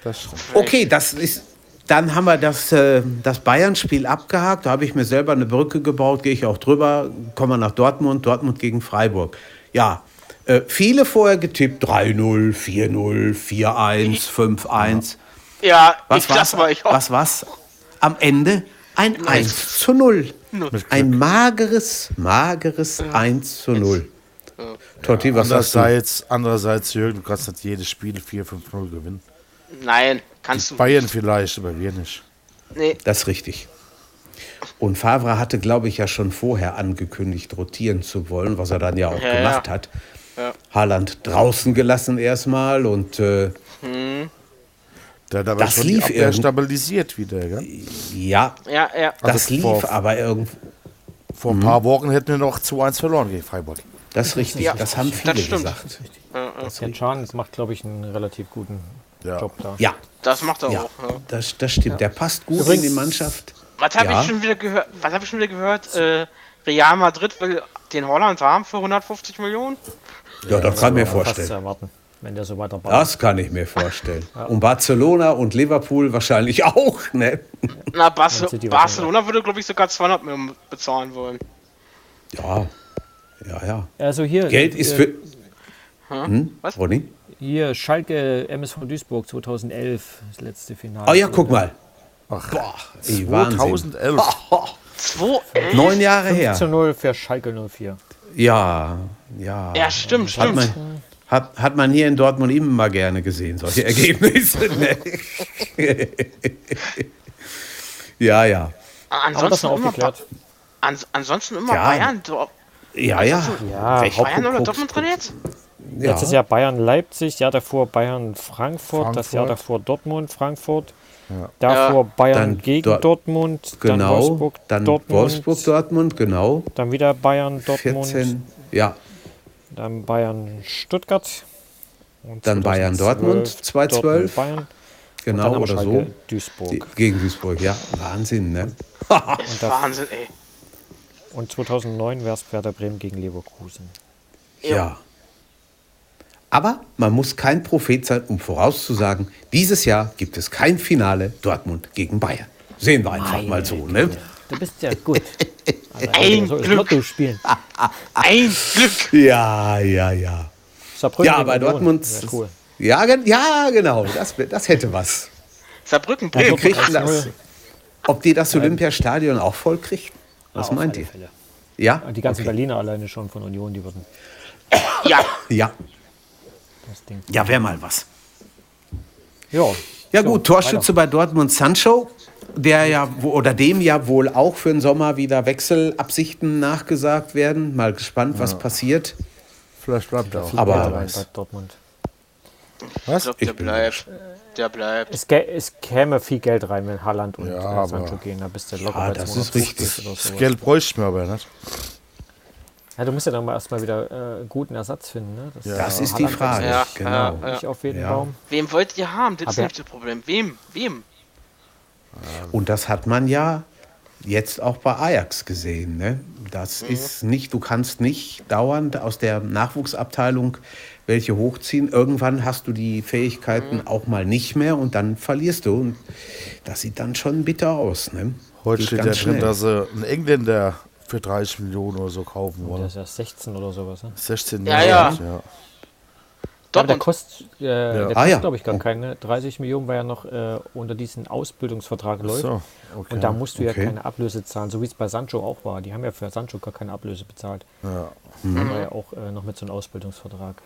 das. Okay, das ist. Dann haben wir das, äh, das Bayern-Spiel abgehakt. Da habe ich mir selber eine Brücke gebaut, gehe ich auch drüber, kommen wir nach Dortmund, Dortmund gegen Freiburg. Ja, äh, viele vorher getippt: 3-0, 4-0, 4-1, 5-1. Ja, Was ich war's? lass mal, ich auch. Was war's? Am Ende ein 1 zu 0. Ein mageres, mageres 1 zu 0. Totti, was sagst du? Andererseits, andererseits, Jürgen, du kannst nicht jedes Spiel 4-5-0 gewinnen. Nein, kannst du. Bayern vielleicht, aber wir nicht. Nee, Das ist richtig. Und Favre hatte, glaube ich, ja schon vorher angekündigt, rotieren zu wollen, was er dann ja auch Ja, gemacht ja. hat. Ja. Haaland draußen gelassen erstmal und äh, Der hat aber Das lief irgend- stabilisiert wieder. Gell? ja, ja, ja. das Also lief vor- aber irgendwo. Vor ein paar Wochen hätten wir noch 2-1 verloren gegen Freiburg. Das ist richtig, Ja, das haben das viele stimmt. gesagt. ja, Schahn das macht, glaube ich, einen relativ guten Ja. Job da. Ja, Das macht er ja, auch. Ja. das, das stimmt. Der passt gut Übrigens- in die Mannschaft. Was habe Ja. ich schon wieder gehört? Was habe ich schon wieder gehört? Äh, Real Madrid will den Holland haben für 150 Millionen. Ja, das kann ich mir Fast zu vorstellen. erwarten, wenn der so weiterbaut. Das kann ich mir vorstellen. Und Barcelona und Liverpool wahrscheinlich auch, ne? Na, City Barcelona würde, glaube ich, sogar 200 Millionen bezahlen wollen. Ja, ja, ja. Also hier, Geld ist äh, für. Hm? Was? Ronny? Hier Schalke MSV Duisburg 2011, das letzte Finale. Oh ja, guck mal. Boah, ey, Wahnsinn. 2011. 2 Neun Jahre 5 her. zu 0 für Schalke 04. Ja, ja. Ja, stimmt, Hat stimmt. man, hat, hat man hier in Dortmund immer mal gerne gesehen, solche Ergebnisse. Ne? ja, ja. Ansonsten immer, ans ansonsten immer Ja. Bayern. Ja, ja. Ja, Recht Bayern oder Dortmund drin jetzt? Ja. Letztes Jahr Bayern Leipzig, Jahr davor Bayern Frankfurt, das Jahr davor Dortmund Frankfurt. Davor Bayern Dann gegen Dor- Dortmund, dann Genau. Wolfsburg dann Dortmund, Wolfsburg, Dortmund, genau. dann wieder Bayern Dortmund, 14. Ja, dann Bayern Stuttgart. Und Dann Bayern 2012 Dortmund, 2-12. Dortmund, Bayern. und genau dann oder Schalke so. Duisburg. Die- Gegen Duisburg, ja. Wahnsinn, ne? Ist Wahnsinn, ey. Und 2009 wäre es Werder Bremen gegen Leverkusen. Ja. Aber man muss kein Prophet sein, um vorauszusagen, dieses Jahr gibt es kein Finale Dortmund gegen Bayern. Sehen wir einfach mal so, ne? Du bist ja gut. Also, Ein so Glück. Lotto spielen. Ein Glück. Ja, ja, ja. Saarbrücken Ja, bei. Dortmund. Cool. Ja, ja, genau. Das, das hätte was. Saarbrücken, Wir Dortmund kriegten das. 1-0. Ob die das Olympiastadion auch voll kriegen? Was Ja, auf meint ihr? Fälle. Ja? Die ganzen Okay. Berliner alleine schon von Union, die würden Ja, Ja. Das Ding. Ja, wäre mal was. Ja, Ja So, gut, Torschütze bei Dortmund Sancho, der ja wo- oder dem ja wohl auch für den Sommer wieder Wechselabsichten nachgesagt werden. Mal gespannt, was passiert. Vielleicht bleibt er auch. Aber- bei Dortmund. ich Was? glaube, der Ich bleibt. Der bleibt. Es, es käme viel Geld rein, wenn Haaland und Ja, aber- Sancho gehen. Da bist du locker Ja, bei das 250 ist richtig. Das. Geld bräuchte ich mir aber nicht. Ja, du musst ja dann mal erstmal wieder äh, guten Ersatz finden. Ne? Das, Das äh, ist die Frage. Ja, genau. ja, ja. Nicht auf jeden Ja. Baum. Wem wollt ihr haben? Das ist nämlich das Problem. Wem? Wem? Und das hat man ja jetzt auch bei Ajax gesehen. Ne? Das ist nicht, du kannst nicht dauernd aus der Nachwuchsabteilung welche hochziehen. Irgendwann hast du die Fähigkeiten auch mal nicht mehr und dann verlierst du. Und das sieht dann schon bitter aus. Ne? Heute Geht steht ja drin, dass sie einen Engländer für 30 Millionen oder so kaufen Der wollen. ist ja 16 oder sowas. Ne? 16 Ja, Jahre ja. ja. Aber der kostet, äh, der Ah, kostet ja. glaube ich, gar keine. 30 Millionen, weil er noch äh, unter diesen Ausbildungsvertrag läuft. So, okay. Und da musst du ja Okay. keine Ablöse zahlen, so wie es bei Sancho auch war. Die haben ja für Sancho gar keine Ablöse bezahlt. Ja. Das war ja auch äh, noch mit so einem Ausbildungsvertrag.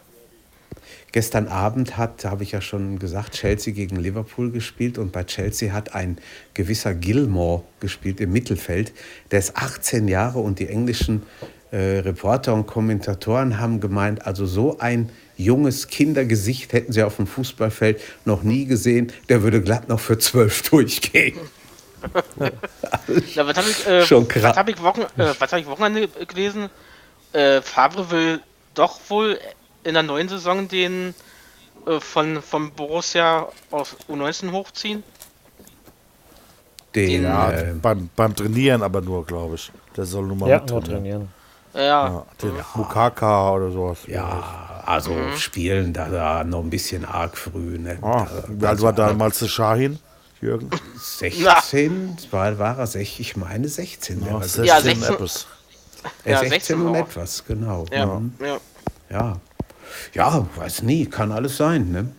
Gestern Abend hat, habe ich ja schon gesagt, Chelsea gegen Liverpool gespielt und bei Chelsea hat ein gewisser Gilmore gespielt im Mittelfeld. Der ist 18 Jahre und die englischen äh, Reporter und Kommentatoren haben gemeint, also so ein junges Kindergesicht hätten sie auf dem Fußballfeld noch nie gesehen. Der würde glatt noch für zwölf durchgehen. Na, was habe ich, äh, Schon krass. was hab ich, Wochen, äh, was hab ich Wochenende gelesen? Äh, Favre will doch wohl in der neuen Saison den äh, von, von Borussia auf U19 hochziehen. Den, Ja, äh, beim, beim Trainieren aber nur, glaube ich. Der soll nur mal Ja, nur trainieren. trainieren. Ja, Ja, den Mukaka oder sowas. ja, also spielen da, da noch ein bisschen arg früh. Ne? Ah, Da- wie alt war damals der Shahin, Jürgen? 16, war, war er 16, ich meine 16. wäre er. 16 Ja, 16. etwas. Ja, 16 16 und auch. etwas, genau. ja, Mhm. ja. Ja. Ja, weiß nie, kann alles sein. Ne?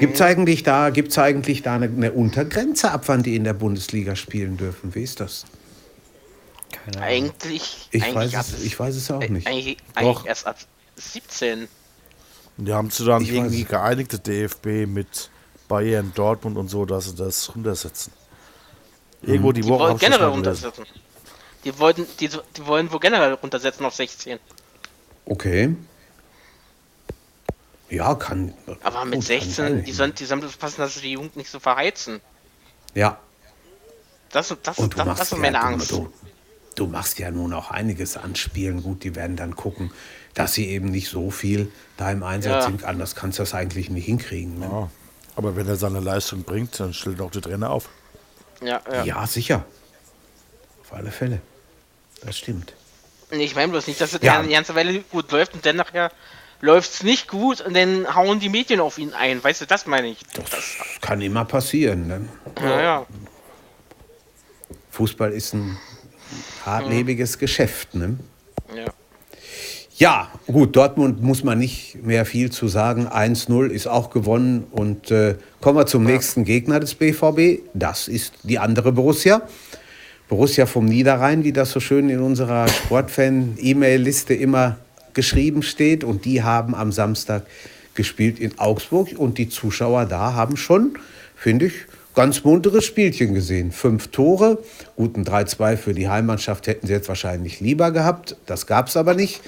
Gibt es eigentlich da, gibt's eigentlich da eine, eine Untergrenze, ab wann die in der Bundesliga spielen dürfen? Wie ist das? Keine Ahnung. Eigentlich, Ich, eigentlich weiß es, ich weiß es auch nicht. Eigentlich, Doch. eigentlich erst ab 17. Und die haben zu dann Ich irgendwie geeinigt, der DFB mit Bayern, Dortmund und so, dass sie das runtersetzen. Irgendwo die Die Woche wollen generell runtersetzen. Die wollten, die, die wollen wohl generell runtersetzen auf 16. Okay. Ja, kann. Aber mit gut, kann 16, sein. die sollen, die sollen das passen, dass sie die Jugend nicht so verheizen. Ja, Das, das, und du das, machst das ist ja, meine du, Angst. Du, du machst ja nun auch einiges an Spielen. Gut, die werden dann gucken, dass sie eben nicht so viel da im Einsatz Ja. sind. Anders kannst du das eigentlich nicht hinkriegen. Ne? Ja. Aber wenn er seine Leistung bringt, dann stellt auch der Trainer auf. Ja, ja. Ja. sicher. Auf alle Fälle. Das stimmt. Nee, ich meine bloß nicht, dass es Ja. eine ganze Weile gut läuft und dann nachher läuft es nicht gut und dann hauen die Medien auf ihn ein. Weißt du, das meine ich. Das kann immer passieren. Ne? Ja, ja. Fußball ist ein hartlebiges Geschäft. Ne? ja. Ja, gut, Dortmund muss man nicht mehr viel zu sagen. 1-0 ist auch gewonnen. Und äh, kommen wir zum nächsten Gegner des BVB. Das ist die andere Borussia. Borussia vom Niederrhein, wie das so schön in unserer Sportfan-E-Mail-Liste immer geschrieben steht. Und die haben am Samstag gespielt in Augsburg. Und die Zuschauer da haben schon, finde ich, ganz munteres Spielchen gesehen. Fünf Tore, guten 3-2 für die Heimmannschaft hätten sie jetzt wahrscheinlich lieber gehabt. Das gab es aber nicht.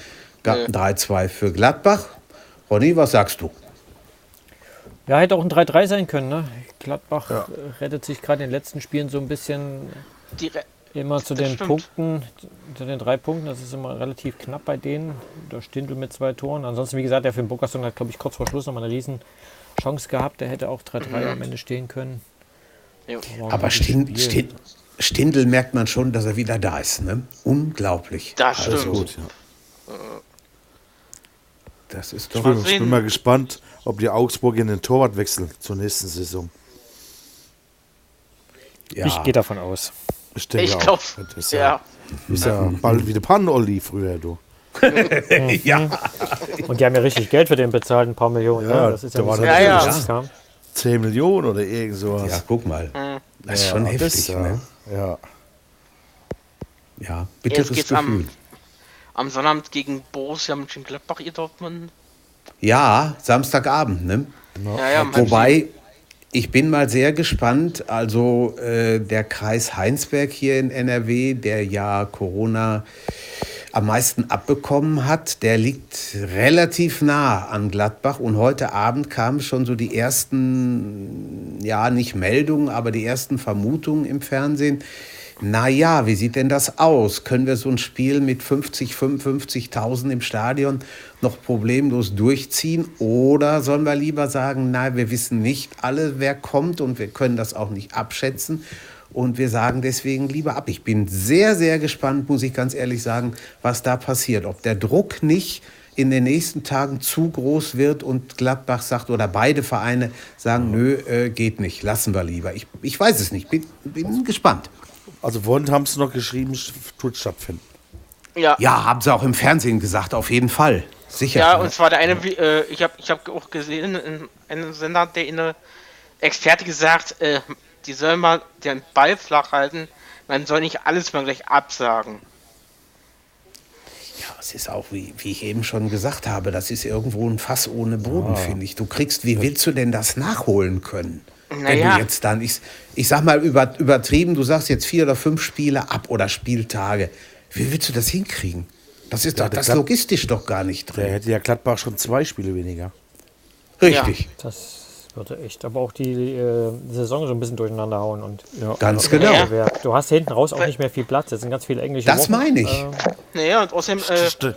Gab ein 3-2 für Gladbach. Ronny, was sagst du? Ja, hätte auch ein 3-3 sein können. Ne? Gladbach äh, rettet sich gerade in den letzten Spielen so ein bisschen Die Re immer zu Das den stimmt. Punkten, zu den drei Punkten. Das ist immer relativ knapp bei denen. Da Stindl mit zwei Toren. Ansonsten, wie gesagt, der Finn Burgerson hat, glaube ich, kurz vor Schluss nochmal eine riesen Chance gehabt. Der hätte auch 3-3 am Ende stehen können. Ein Aber gutes Stin Spiel. Stin Stindl merkt man schon, dass er wieder da ist. Ne? Unglaublich. Das Alles stimmt. gut. Ja. Das ist Ich doch. bin, ich bin mal gespannt, ob die Augsburg in den Torwart wechseln zur nächsten Saison. Ja. Ich gehe davon aus. Ich denke Ich auch. glaube, Das ist ja. ja, ist ja bald wie der Pan-Olli früher, du. ja. Und die haben ja richtig Geld für den bezahlt, ein paar Millionen. Ja, ne? Das ist ja da war Ja, ja. das kam. 10 Millionen oder irgend sowas. ja, guck mal. Das ist Ja, schon das, heftig. ja. Ne? ja. Ja, bitteres Jetzt geht's Gefühl. am, am Sonnabend gegen Borussia Mönchengladbach, ihr Dortmund. Ja, Samstagabend. Ne? Ja, ja, mein Wobei, ich bin mal sehr gespannt. Also äh, der Kreis Heinsberg hier in NRW, der ja Corona am meisten abbekommen hat, der liegt relativ nah an Gladbach. Und heute Abend kamen schon so die ersten, ja, nicht Meldungen, aber die ersten Vermutungen im Fernsehen. Naja, wie sieht denn das aus? Können wir so ein Spiel mit 50, 55.000 im Stadion noch problemlos durchziehen? Oder sollen wir lieber sagen, nein, wir wissen nicht alle, wer kommt und wir können das auch nicht abschätzen und wir sagen deswegen lieber ab. Ich bin sehr, sehr gespannt, muss ich ganz ehrlich sagen, was da passiert. Ob der Druck nicht in den nächsten Tagen zu groß wird und Gladbach sagt oder beide Vereine sagen, nö, äh, geht nicht, lassen wir lieber. Ich, ich weiß es nicht, bin, bin gespannt. Also vorhin haben sie noch geschrieben, es tut stattfinden. Ja, Ja, haben sie auch im Fernsehen gesagt, auf jeden Fall. Sicher. Ja, und zwar der eine, äh, ich habe ich hab auch gesehen, in einem Sender, der eine Experte gesagt, äh, die sollen mal den Ball flach halten, man soll nicht alles mal gleich absagen. Ja, es ist auch, wie, wie ich eben schon gesagt habe, das ist irgendwo ein Fass ohne Boden, finde ich. Du kriegst, wie willst du denn das nachholen können? Wenn Naja. du jetzt dann, ich, ich sag mal über, übertrieben, du sagst jetzt vier oder fünf Spiele ab oder Spieltage. Wie willst du das hinkriegen? Das ist doch der das logistisch doch gar nicht Der drin. hätte ja Gladbach schon zwei Spiele weniger. Richtig, Das würde echt aber auch die äh, Saison so ein bisschen durcheinander hauen. Und ganz genau. Ja. Du hast hinten raus auch nicht mehr viel Platz. Jetzt sind ganz viele englische Das Wochen. meine ich. Äh, Naja, und außerdem, äh,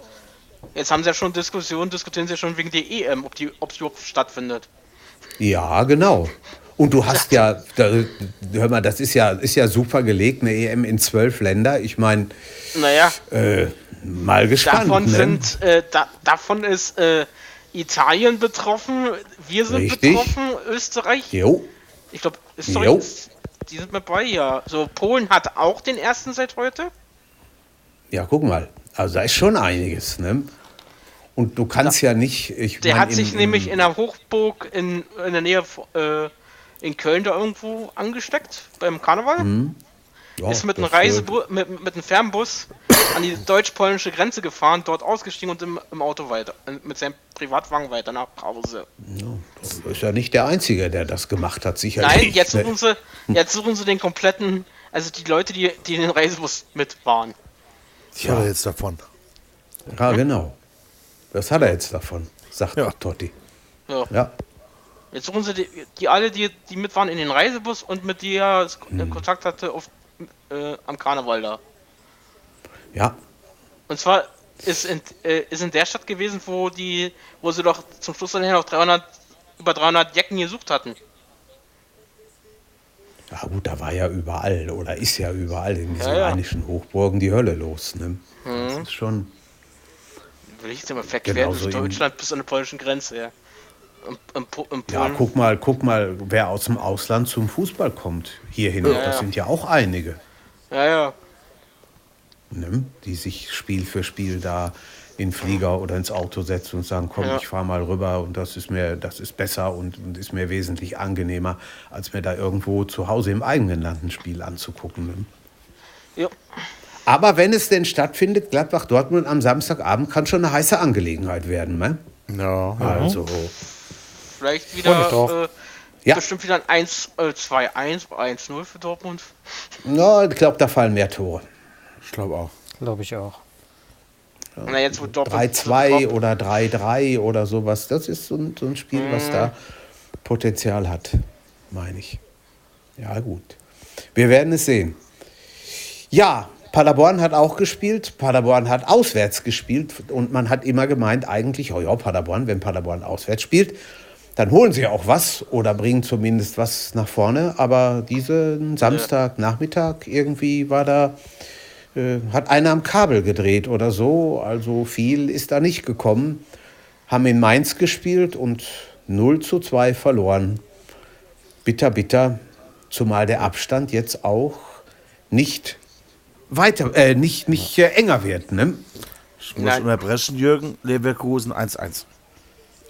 jetzt haben sie ja schon Diskussionen, diskutieren sie schon wegen der EM, ob die, ob sie überhaupt stattfindet. Ja, genau. Und du hast ja, da, hör mal, das ist ja, ist ja super gelegt, eine EM in zwölf Länder. Ich meine, Naja, äh, mal gespannt. davon ne? sind, äh, da, davon ist äh, Italien betroffen, wir sind Richtig. betroffen, Österreich, Jo, ich glaube, Jo. Ist- die sind mit bei, ja. So, Polen hat auch den ersten seit heute. ja, guck mal. Also da ist schon einiges, ne? Und du kannst ja, nicht. Ich Der mein, hat sich im- nämlich in der Hochburg in, in der Nähe äh, in Köln da irgendwo angesteckt beim Karneval. Mhm. ja, ist mit einem das, Reisebus, mit, mit einem Fernbus an die deutsch-polnische Grenze gefahren, dort ausgestiegen und im, im Auto weiter, äh, mit seinem Privatwagen weiter nach Hause. Ist ja nicht der Einzige, der das gemacht hat, sicherlich. Nein, jetzt suchen sie, jetzt suchen sie den kompletten, also die Leute, die, die in den Reisebus mit waren. Was hat er jetzt davon? Ja, genau. Das hat er jetzt davon, sagt Ja. Totti. Ja. Ja. Jetzt suchen sie die, die alle, die, die mit waren in den Reisebus und mit die er s- äh, Hm. Kontakt hatte auf, äh, am Karneval da. Ja. Und zwar ist in, äh, ist in der Stadt gewesen, wo die, wo sie doch zum Schluss dann noch 300, über 300 Jacken gesucht hatten. Ja gut, da war ja überall oder ist ja überall in diesen Ja, ja. rheinischen Hochburgen die Hölle los. Ne? Das ist schon. Will ich jetzt immer verquert Genauso durch Deutschland bis an die polnische Grenze, ja. Ja, guck mal, guck mal, wer aus dem Ausland zum Fußball kommt. Hierhin, Ja, das ja. sind ja auch einige, Ja, ja. ne? die sich Spiel für Spiel da in den Flieger oder ins Auto setzen und sagen, komm, Ja. ich fahre mal rüber und das ist mir, das ist besser und, und ist mir wesentlich angenehmer, als mir da irgendwo zu Hause im eigenen Land ein Spiel anzugucken. Ne? ja. Aber wenn es denn stattfindet, Gladbach-Dortmund am Samstagabend kann schon eine heiße Angelegenheit werden. Ne? Ja. Also, Vielleicht Freu mich wieder, drauf. äh, Ja. bestimmt wieder ein 1, äh, 2-1, 1-0 für Dortmund. na, ich glaube, da fallen mehr Tore. Ich glaube auch. Glaube ich auch. Na, jetzt wird Dortmund 3-2 oder 3-3 oder sowas. Das ist so ein, so ein Spiel, was da Potenzial hat, meine ich. Ja, gut. Wir werden es sehen. Ja, Paderborn hat auch gespielt. Paderborn hat auswärts gespielt. Und man hat immer gemeint, eigentlich, oh ja, Paderborn, wenn Paderborn auswärts spielt, dann holen sie auch was oder bringen zumindest was nach vorne. Aber diesen Samstagnachmittag irgendwie war da äh, hat einer am Kabel gedreht oder so. Also viel ist da nicht gekommen. Haben in Mainz gespielt und 0 zu 2 verloren. Bitter, bitter. Zumal der Abstand jetzt auch nicht weiter, äh, nicht, nicht äh, enger wird. Ne? Ich muss Nein. unterbrechen, Jürgen. Leverkusen 1-1.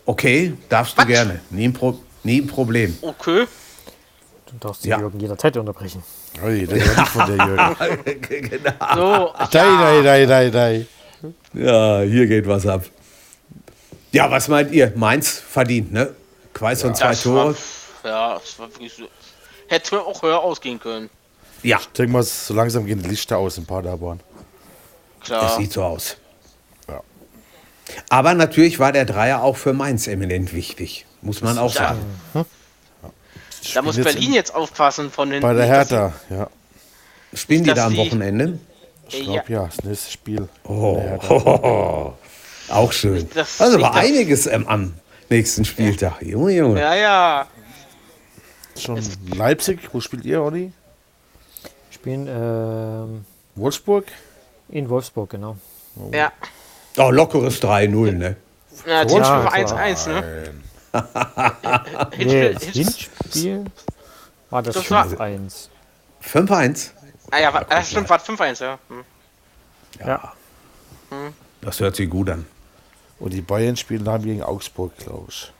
Okay, darfst du gerne. Nie ein, Pro nie ein Problem. Okay. Du darfst Ja. die Jürgen jederzeit unterbrechen. Ui, hört nicht von der Jürgen. So, Dei, dei, dei, dei, dei. Ja, hier geht was ab. Ja, was meint ihr? Mainz verdient, ne? Quaison zwei das Tore. War, ja, das war wirklich so. Hätte auch höher ausgehen können. Ja, Ich denke mal, so langsam gehen die Lichter aus in Paderborn. Klar. sieht so aus. Ja. Aber natürlich war der Dreier auch für Mainz eminent wichtig. Muss man auch Ja. sagen. Da muss Spielen jetzt Berlin jetzt aufpassen von den. Bei der Hertha, ja. Spielen die da am Wochenende? Ich Ja. glaube, ja. das nächste Spiel. Oh, auch schön. das- also nicht war einiges ähm, am nächsten Spieltag. Junge, Junge. Ja, ja. Schon Leipzig, wo spielt ihr, Olli? Spielen ähm, Wolfsburg? in Wolfsburg, genau. Ja. Oh, lockeres 3-0, ne? Ja, Teamspiel Ja, war klar. 1-1, ne? Nee, Hinspiel, das Hinspiel, Hinspiel war das, Das war- 5-1. 5-1. ah, ja, war, ah, stimmt, war 5-1, ja. Hm. Ja. Das hört sich gut an. Und die Bayern spielen dann gegen Augsburg, glaube ich.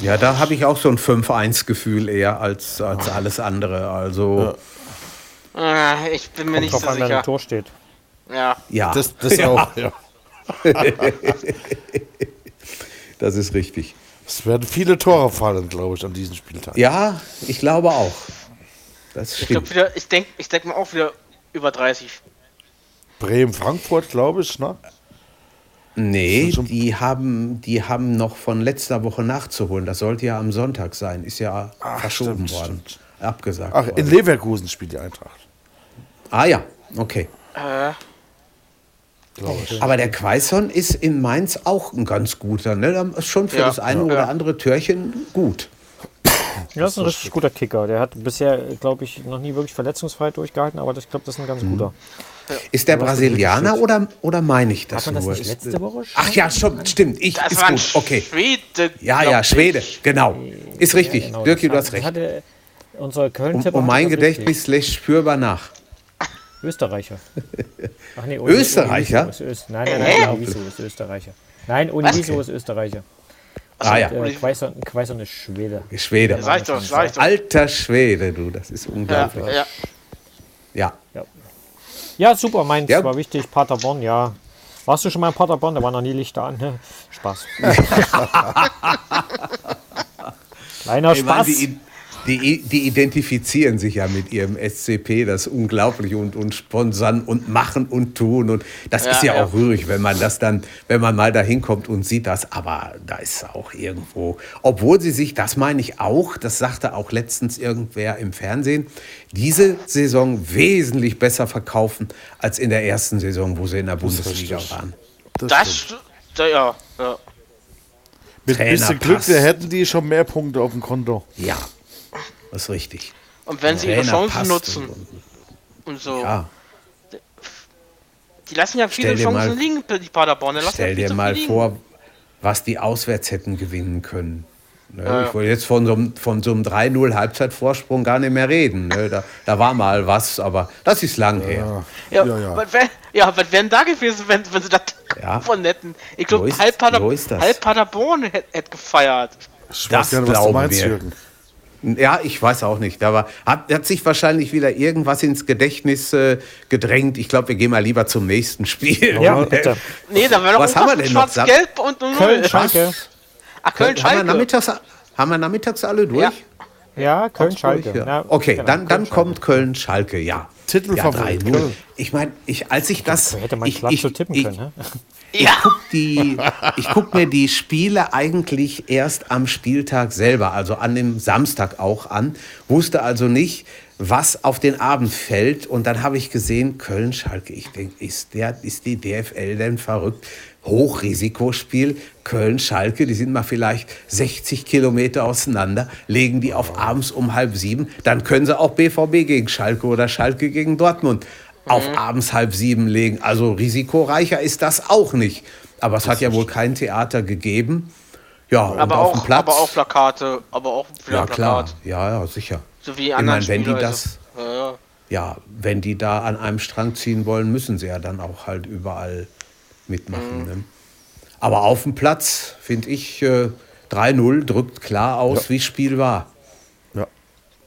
Ja, da habe ich auch so ein 5-1-Gefühl eher als, als alles andere. Also, Ah, ich bin mir Kommt nicht so an, wer im sicher. Tor steht. Ja. ja, Das, das ja, auch, ja. das ist richtig. Es werden viele Tore fallen, glaube ich, an diesem Spieltag. Ja, ich glaube auch. Das Ich glaube stimmt. wieder, ich denke ich denk mal auch wieder über 30. Bremen, Frankfurt, glaube ich, ne? Nee, die haben, die haben noch von letzter Woche nachzuholen. Das sollte ja am Sonntag sein. Ist ja Ach, verschoben stimmt, worden. stimmt. Abgesagt Ach, worden. in Leverkusen spielt die Eintracht. ah ja, okay. Äh. Aber der Quaison ist in Mainz auch ein ganz guter. Ne? Da ist Schon für Ja, das eine ja. oder andere Türchen gut. Ja, das ist ein richtig guter Kicker. Der hat bisher, glaube ich, noch nie wirklich verletzungsfrei durchgehalten, aber das- ich glaube, das ist ein ganz Mhm. guter. Ist der Brasilianer oder, oder meine ich das Hat man das nur? nicht Ist- letzte Woche schon? Ach ja, schon, stimmt. Ich, das ist gut, okay. Schwede. Ja, ja, ich. Schwede, genau. Ist richtig. Genau, Dirki, das du hast recht. Hatte unser köln Und, und mein Gedächtnis lässt spürbar nach. Österreicher. Ach nee, Österreicher? Univiso ist Öst nein, nein, nein, Univiso ist Österreicher. Nein, Univiso ist Österreicher. Ah ja, Äh, Quaison, Quaison ist Schwede. Schwede. Sag doch, sag doch. Alter Schwede, du, das ist Ja, unglaublich. ja. Ja. Ja, super, Mainz Ja. war wichtig. Paderborn, ja. Warst du schon mal in Paderborn? Da waren noch nie Lichter an. Ne? Spaß. Kleiner Ey, waren, Spaß. die in, die, die identifizieren sich ja mit ihrem SCP, das ist unglaublich und, und sponsern und machen und tun. Und das Ja, ist ja, ja. auch rührig, wenn man das dann, wenn man mal da hinkommt und sieht das. Aber da ist auch irgendwo, obwohl sie sich, das meine ich auch, das sagte auch letztens irgendwer im Fernsehen, diese Saison wesentlich besser verkaufen als in der ersten Saison, wo sie in der Bundesliga waren. Das Das, da, ja, ja. Mit ein bisschen Glück, wir hätten die schon mehr Punkte auf dem Konto. Ja, das ist richtig. Und wenn sie ihre Chancen nutzen und- und so. Ja, Die lassen ja viele Chancen mal- liegen, die Paderborn. Stell ja dir mal liegen. vor, was die auswärts hätten gewinnen können. Ne? Ja. Ich wollte jetzt von so einem, von so einem 3-0 Halbzeitvorsprung gar nicht mehr reden. Ne? Da, da war mal was, aber das ist lang her. Ja, Ja, ja. Was wär, ja, was wären da gewesen, wenn, wenn sie das Ja. gewonnen hätten? Ich glaube, halb, Pader so ist das. halb Paderborn hätte hätt gefeiert. Ich Das weiß gar nicht, was du glauben meinst, wir. Jürgen. Ja, ich weiß auch nicht. Aber hat, hat sich wahrscheinlich wieder irgendwas ins Gedächtnis äh, gedrängt. Ich glaube, wir gehen mal lieber zum nächsten Spiel. Ja, bitte. Nee, da wäre Was haben wir denn noch? Schwarz-Gelb und 0 Köln, Schalke. Ach, Köln, haben, wir nachmittags, haben wir nachmittags alle durch? Ja. Ja, Köln, Schalke. Ja. Okay, genau, dann, dann kommt Köln-Schalke, ja. Titelfavorit, Ja, 3-0. Köln. Ich meine, ich, als ich das. Schalke. Hätte man ich, ich, so tippen ich, können, ne? Ja. Ich guck, die, ich guck mir die Spiele eigentlich erst am Spieltag selber, also an dem Samstag auch an. Wusste also nicht, was auf den Abend fällt. Und dann habe ich gesehen, Köln-Schalke. Ich denke, ist, der, ist die DFL denn verrückt? Hochrisikospiel, Köln-Schalke, die sind mal vielleicht 60 Kilometer auseinander, legen die auf abends um halb sieben, dann können sie auch BVB gegen Schalke oder Schalke gegen Dortmund auf abends halb sieben legen. Also risikoreicher ist das auch nicht. Aber es hat ja wohl kein Theater gegeben. Ja, und Aber auf dem auch, Platz. aber auch Plakate. Aber auch ja, klar. Ja, ja, sicher. So wie die Ich anderen meine, wenn die das, Also. Ja, ja. ja, wenn die da an einem Strang ziehen wollen, müssen sie ja dann auch halt überall mitmachen. Mhm. Ne? Aber auf dem Platz, finde ich, äh, 3-0 drückt klar aus, wie das Spiel war.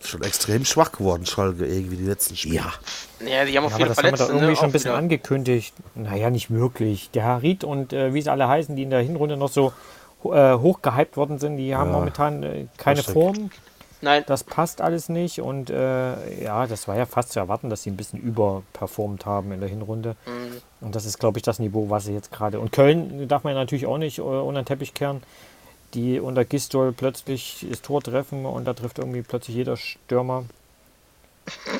Ja. Schon extrem schwach geworden, Schalke, irgendwie die letzten Spiele. Ja, Ja, die haben auch Ja, aber viele das haben wir Verletzte. doch irgendwie ne? schon ein bisschen wieder. angekündigt. Naja, nicht wirklich. Der Harit und äh, wie sie alle heißen, die in der Hinrunde noch so äh, hochgehypt worden sind, die haben momentan äh, keine richtig. Form. Nein, Das passt alles nicht und äh, ja, das war ja fast zu erwarten, dass sie ein bisschen überperformt haben in der Hinrunde. Und das ist, glaube ich, das Niveau, was sie jetzt gerade. Und Köln darf man ja natürlich auch nicht äh, unter den Teppich kehren, die unter Gistol plötzlich das Tor treffen und da trifft irgendwie plötzlich jeder Stürmer.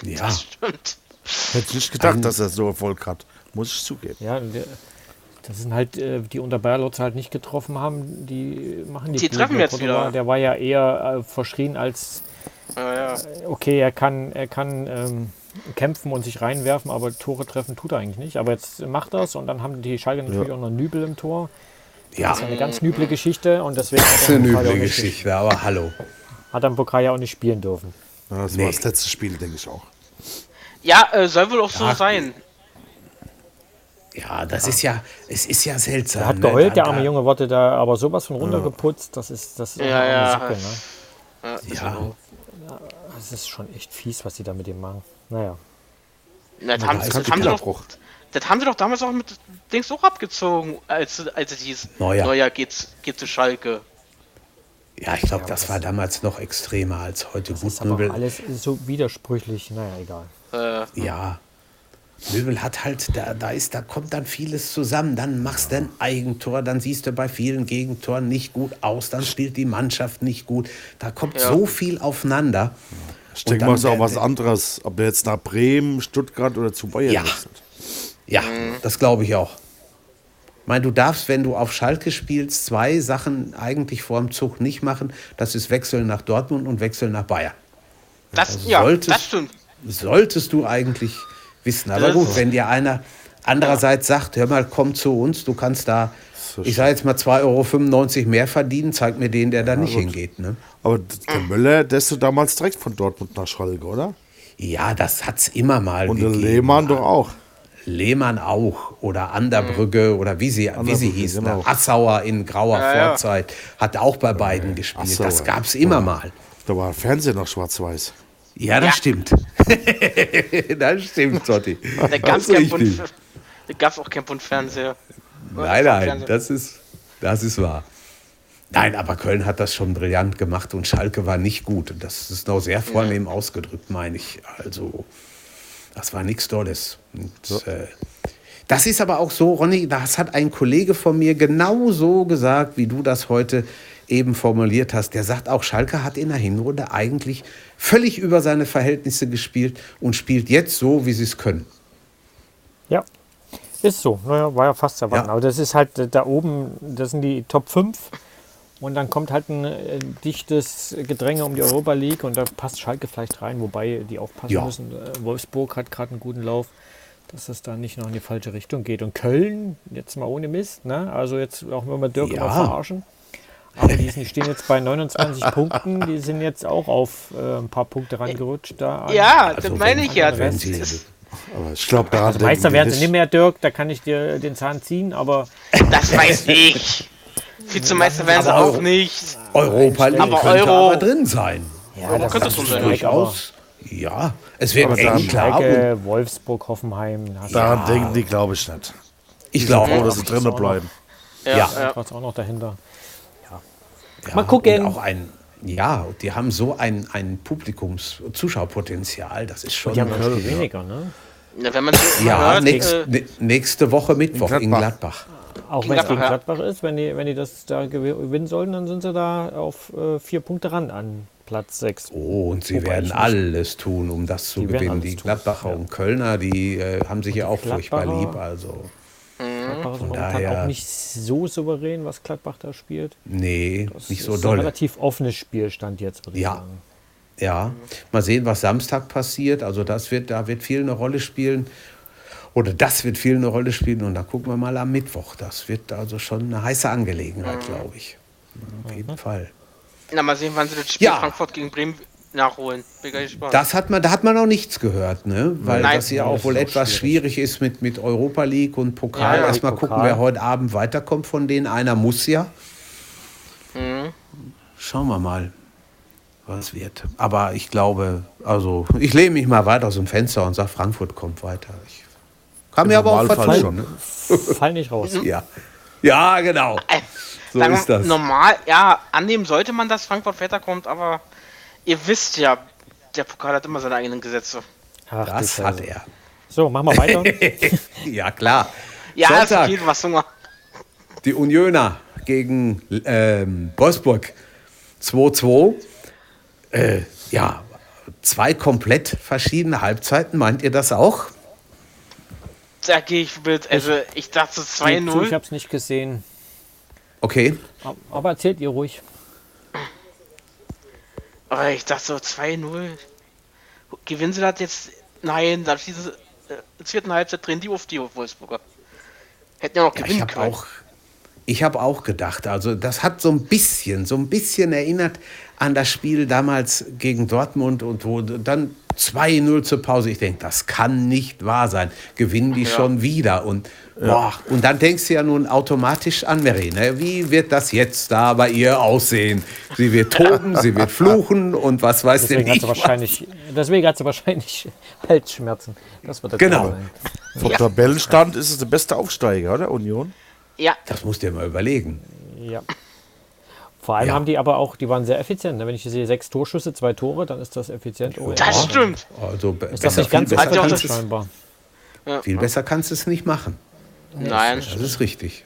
ja. stimmt. Hätte ich nicht gedacht, dass er so Erfolg hat. Muss ich zugeben. Ja, das sind halt, äh, die unter Bayerlotz halt nicht getroffen haben, die machen die Die treffen Der jetzt Cordoba, wieder. Der war ja eher äh, verschrien als, Ja, ja. okay, er kann, er kann ähm, kämpfen und sich reinwerfen, aber Tore treffen tut er eigentlich nicht. Aber jetzt macht er es und dann haben die Schalke natürlich auch noch Nübel im Tor. Ja. Das ist eine ganz nüble Geschichte und deswegen hat Das ist er, eine ja üble nicht, Geschichte, aber hallo. hat er im Pokal ja auch nicht spielen dürfen. Ja, das Nee. war das letzte Spiel, denke ich auch. ja äh, soll wohl auch so Ja. sein. Ja, das ist ja, es ist ja seltsam. Er hat ne? geheult, Da- der arme Junge wurde da aber sowas von runtergeputzt. Das ist, das ist Ja, eine ja. Sacke, ne? Ja, Ja, Das ist schon echt fies, was sie da mit ihm machen. Naja. Na, das, haben, da das, ist haben sie doch. Das haben sie doch damals auch mit Dings auch abgezogen, als, als es hieß, Neuer. Neuer geht, geht zu Schalke. ja, ich glaube, das war damals noch extremer als heute. Gut, ist aber Nöbel, alles so widersprüchlich. Naja, egal. Äh, ja. Nöbel hat halt, da, da ist, da kommt dann vieles zusammen. Dann machst du ein Eigentor, dann siehst du bei vielen Gegentoren nicht gut aus, dann spielt die Mannschaft nicht gut. Da kommt Ja. so viel aufeinander. Ich Und denke mal, ist auch der- was anderes, ob er jetzt nach Bremen, Stuttgart oder zu Bayern Ja. wechselt. Ja, Mhm. das glaube ich auch. Ich meine, du darfst, wenn du auf Schalke spielst, zwei Sachen eigentlich vor dem Zug nicht machen. Das ist Wechseln nach Dortmund und Wechseln nach Bayern. das, Also ja, solltest- das stimmt. Solltest du eigentlich wissen. Aber Das- gut, wenn dir einer andererseits sagt, hör mal, komm zu uns, du kannst da, So ich sage jetzt mal 2,95 Euro mehr verdienen, zeig mir den, der da nicht hingeht. Ne? Aber der Müller, der ist damals direkt von Dortmund nach Schalke, oder? Ja, das hat es immer mal Und der gegeben. Lehmann doch auch. Lehmann auch oder Anderbrügge oder wie sie, wie sie hießen. genau. Assauer in grauer Ja, ja. Vorzeit hat auch bei beiden gespielt. Assauer. Das gab es immer mal. Da war Fernseher noch schwarz-weiß. Ja, das Ja. stimmt. das stimmt, Sotti. Da gab es auch kein Bund Fernseher. Nein, nein, das ist, das ist wahr. Nein, aber Köln hat das schon brillant gemacht und Schalke war nicht gut. Und das ist noch sehr vornehm ausgedrückt, meine ich. Also, das war nichts Tolles. Und, äh, das ist aber auch so, Ronny, das hat ein Kollege von mir genau so gesagt, wie du das heute eben formuliert hast. Der sagt auch, Schalke hat in der Hinrunde eigentlich völlig über seine Verhältnisse gespielt und spielt jetzt so, wie sie es können. Ja, ist so. Naja, war ja fast zu erwarten. Ja. Aber das ist halt äh, da oben, das sind die Top 5. Und dann kommt halt ein äh, dichtes Gedränge um die Europa League und da passt Schalke vielleicht rein, wobei die aufpassen Ja. müssen. Äh, Wolfsburg hat gerade einen guten Lauf, dass es da nicht noch in die falsche Richtung geht. Und Köln, jetzt mal ohne Mist, ne? also jetzt auch wenn wir Dirk Ja. immer verarschen. Aber die sind, stehen jetzt bei 29 Punkten, die sind jetzt auch auf äh, ein paar Punkte rangerutscht. Da Ja, Also das meine ich ja. Das ist- Aber ich glaube, daran Also Meister werden sie nicht mehr, Dirk, da kann ich dir den Zahn ziehen, aber Das weiß ich. Vizemeister werden sie Aber auch Euro- nicht. Europa League Aber könnte Euro- aber drin sein. ja, das könnte schon sein. Durchaus. Ja, es wird Aber eng, dann- klar. Schalke, Wolfsburg, Hoffenheim. Daran denken die, glaube ich, nicht. ich glaube, dass sie drinnen bleiben. Ja, Ja. ja. was auch noch dahinter. Ja, Mal gucken. Und auch ein, ja, die haben so ein, ein Publikums-Zuschauerpotenzial, das ist schon. Die haben weniger, ne? Ja, wenn man so ja, hört, nächst, äh, nächste Woche Mittwoch in Gladbach. Gladbach. Auch wenn es gegen Gladbach, ist, wenn die, wenn die das da gewinnen sollen, dann sind sie da auf äh, vier Punkte ran an Platz 6. Oh, und sie Wobei werden ich alles tun, um das zu gewinnen. Die tun, Gladbacher ja. und Kölner, die äh, haben sich ja auch furchtbar lieb. Also, Gladbach ist momentan daher- auch nicht so souverän, was Gladbach da spielt. nee, Das nicht so ist ein doll. relativ offenes Spielstand jetzt, würde ich Ja. sagen. Ja, mal sehen, was Samstag passiert. Also das wird, da wird viel eine Rolle spielen. Oder das wird viel eine Rolle spielen. Und dann gucken wir mal am Mittwoch. Das wird also schon eine heiße Angelegenheit, glaube ich. Auf jeden Fall. na, mal sehen, wann sie das Spiel Ja. Frankfurt gegen Bremen nachholen. Bin gar gespannt. Das hat man, da hat man noch nichts gehört, ne? Weil Nein. das ja auch wohl auch etwas schwierig ist mit, mit Europa League und Pokal. Ja, ja. Erstmal gucken, wer heute Abend weiterkommt von denen. Einer muss ja. Mhm. Schauen wir mal, was wird. Aber ich glaube, also ich lehne mich mal weit aus dem Fenster und sage, Frankfurt kommt weiter. Ich kann mir aber auch vertun. schon. Ne? Fall nicht raus. Ja. ja, genau. Äh, So sagen wir, ist das. Normal, ja, annehmen sollte man, dass Frankfurt weiterkommt, aber ihr wisst ja, der Pokal hat immer seine eigenen Gesetze. Ach, Das Scheiße. hat er. So, machen wir weiter. Ja, klar. Ja, es Sonntag. geht was Hunger. Die Unioner gegen ähm, Wolfsburg 2-2. Äh, ja, zwei komplett verschiedene Halbzeiten. Meint ihr das auch? Da gehe ich mit. Also, ich dachte Zu, Ich 2-0. habe es nicht gesehen. Okay. Aber erzählt ihr ruhig. Aber ich dachte so 2-0. Gewinnen sie das jetzt? Nein, dann schießen sie. Äh, in der vierten Halbzeit drehen die auf die Wolfsburger. Hätten ja noch Ja, ich gewinnen habe können. auch, ich hab auch gedacht, also das hat so ein bisschen, so ein bisschen erinnert an das Spiel damals gegen Dortmund und wo dann 2-0 zur Pause. Ich denke, das kann nicht wahr sein. Gewinnen die Ja. schon wieder. Und, boah, und dann denkst du ja nun automatisch an Mary. Ne? Wie wird das jetzt da bei ihr aussehen? Sie wird toben, sie wird fluchen und was weiß denn Deswegen hat ich. was. wahrscheinlich, deswegen hat sie wahrscheinlich Halsschmerzen. Das wird das Genau. sein. Vom Tabellenstand ist es der beste Aufsteiger, oder? Union. Ja, Das musst du dir mal überlegen. Ja. Vor allem Ja. haben die aber auch, die waren sehr effizient. ne? Wenn ich sehe, sechs Torschüsse, zwei Tore, dann ist das effizient. Oh, das ja. stimmt. Also be- Ist das besser, nicht ganz Hat besser ja scheinbar? viel besser kannst du es nicht machen. Nein. Das ist richtig.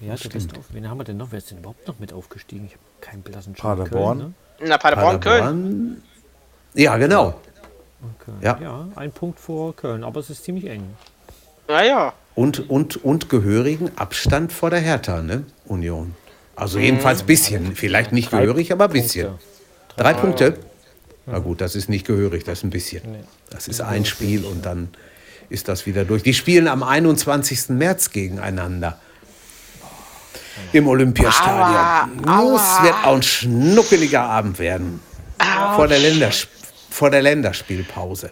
Ja, du bist auf, wen haben wir denn noch? Wer ist denn überhaupt noch mit aufgestiegen? Ich habe keinen blassen Schimmer. Paderborn. Köln, Na, Paderborn, Köln. Paderborn. Ja, genau. ne? Köln. Ja. ja, ein Punkt vor Köln, aber es ist ziemlich eng. Ja, ja. Und, und, und gehörigen Abstand vor der Hertha, ne? Union. Also jedenfalls bisschen. Vielleicht nicht gehörig, aber ein bisschen. Drei Punkte? Na gut, das ist nicht gehörig, das ist ein bisschen. Das ist ein Spiel und dann ist das wieder durch. Die spielen am 21. März gegeneinander. Im Olympiastadion. Das wird auch ein schnuckeliger Abend werden. Vor der, Länders vor der Länderspielpause.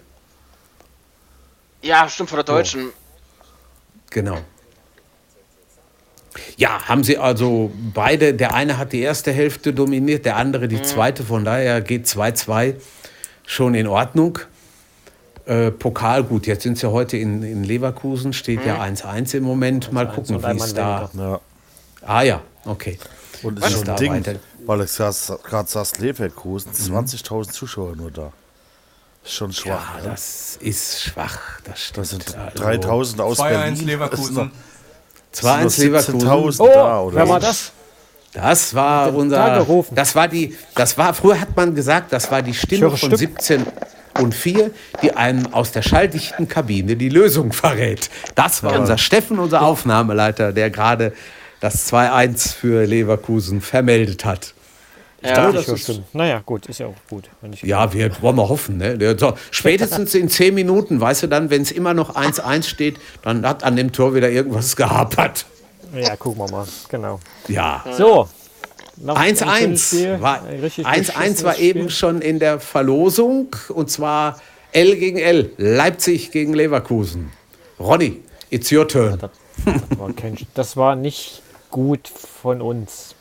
Ja, stimmt, von der Deutschen. Genau. Ja, haben sie also beide, der eine hat die erste Hälfte dominiert, der andere die zweite, von daher geht 2-2 schon in Ordnung. Äh, Pokal, gut, jetzt sind sie heute in, in Leverkusen, steht ja 1-1 im Moment. Mal gucken, wie es da. Ja. Ah ja, okay. Und Was ist schon ein Ding, weiter- weil ich gerade sagst, Leverkusen, 20.000 Zuschauer nur da. Ist schon schwach. Ja, ne? das ist schwach. Das stimmt. Das sind Also, 3000 aus 2-1 Berlin. Leverkusen. 2-1 Leverkusen. 17.000 Oh, da, oder? wer war das? Das war unser. Das war die. Das war, früher hat man gesagt, das war die Stimme von Stück. 17 und 4, die einem aus der schalldichten Kabine die Lösung verrät. Das war unser Steffen, unser Aufnahmeleiter, der gerade das 2-1 für Leverkusen vermeldet hat. Ja, das Ja, ist- stimmt. Naja, gut, ist ja auch gut. Ich Ja, wir wollen mal hoffen. Ne? So, spätestens in 10 Minuten, weißt du dann, wenn es immer noch 1-1 steht, dann hat an dem Tor wieder irgendwas gehapert. ja, gucken wir mal. Genau. Ja. So. noch ein schönes 1-1 Spiel. war, Ein richtig 1-1 war eben schon in der Verlosung und zwar L gegen L, Leipzig gegen Leverkusen. Ronny, it's your turn. Das war, kein, das war nicht gut von uns.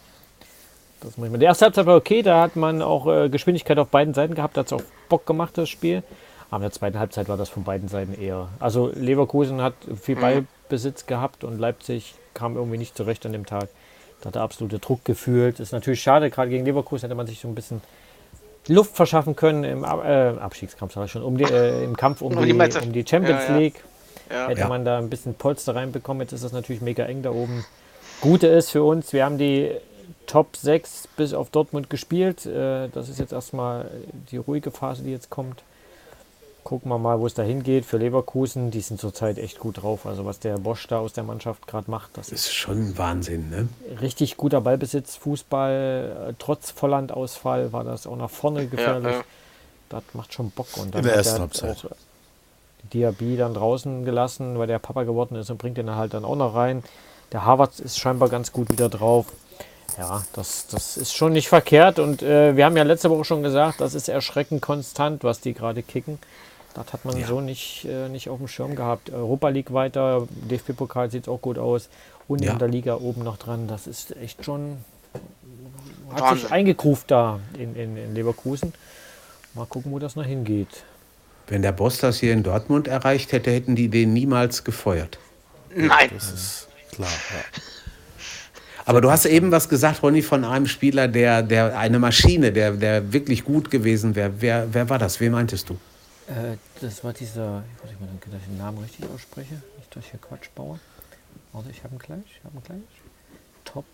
Das muss ich mal. Die erste Halbzeit war okay, da hat man auch äh, Geschwindigkeit auf beiden Seiten gehabt, da hat es auch Bock gemacht, das Spiel. Aber in der zweiten Halbzeit war das von beiden Seiten eher. Also Leverkusen hat viel Ballbesitz gehabt und Leipzig kam irgendwie nicht zurecht an dem Tag. Da hat er absolute Druck gefühlt. Ist natürlich schade, gerade gegen Leverkusen hätte man sich so ein bisschen Luft verschaffen können im Ab äh, Abstiegskampf, sag ich schon, um die, äh, im Kampf um, die um die Champions Ja, ja. League. Ja. Hätte Ja. man da ein bisschen Polster reinbekommen, jetzt ist das natürlich mega eng da oben. Gute ist für uns, wir haben die Top 6 bis auf Dortmund gespielt. Äh, Das ist jetzt erstmal die ruhige Phase, die jetzt kommt. Gucken wir mal, wo es da hingeht. Für Leverkusen, die sind zurzeit echt gut drauf. Also was der Bosch da aus der Mannschaft gerade macht, das ist ist schon Wahnsinn, ne? richtig guter Ballbesitz, Fußball. Äh, Trotz Volland-Ausfall war das auch nach vorne gefährlich. ja. Das macht schon Bock. Und In der ersten er Halbzeit. auch Diaby dann draußen gelassen, weil der Papa geworden ist und bringt den halt dann auch noch rein. Der Harvard ist scheinbar ganz gut wieder drauf. Ja, das, das ist schon nicht verkehrt. Und äh, wir haben ja letzte Woche schon gesagt, das ist erschreckend konstant, was die gerade kicken. Das hat man so nicht, äh, nicht auf dem Schirm gehabt. Europa League weiter, DFB-Pokal sieht auch gut aus. Und Ja. in der Liga oben noch dran. Das ist echt schon. Hat Wahnsinn. sich eingekruft da in, in, in Leverkusen. Mal gucken, wo das noch hingeht. Wenn der Boss das hier in Dortmund erreicht hätte, hätten die den niemals gefeuert. Nein. Das ist klar. Ja. Aber du hast eben was gesagt, Ronny, von einem Spieler, der, der eine Maschine, der, der wirklich gut gewesen wäre. Wer, wer war das? Wen meintest du? Äh, das war dieser, ich nicht mal, dass ich den Namen richtig ausspreche, nicht, dass ich hier Quatsch baue. Warte, ich habe ihn gleich, ich habe ihn gleich. Top,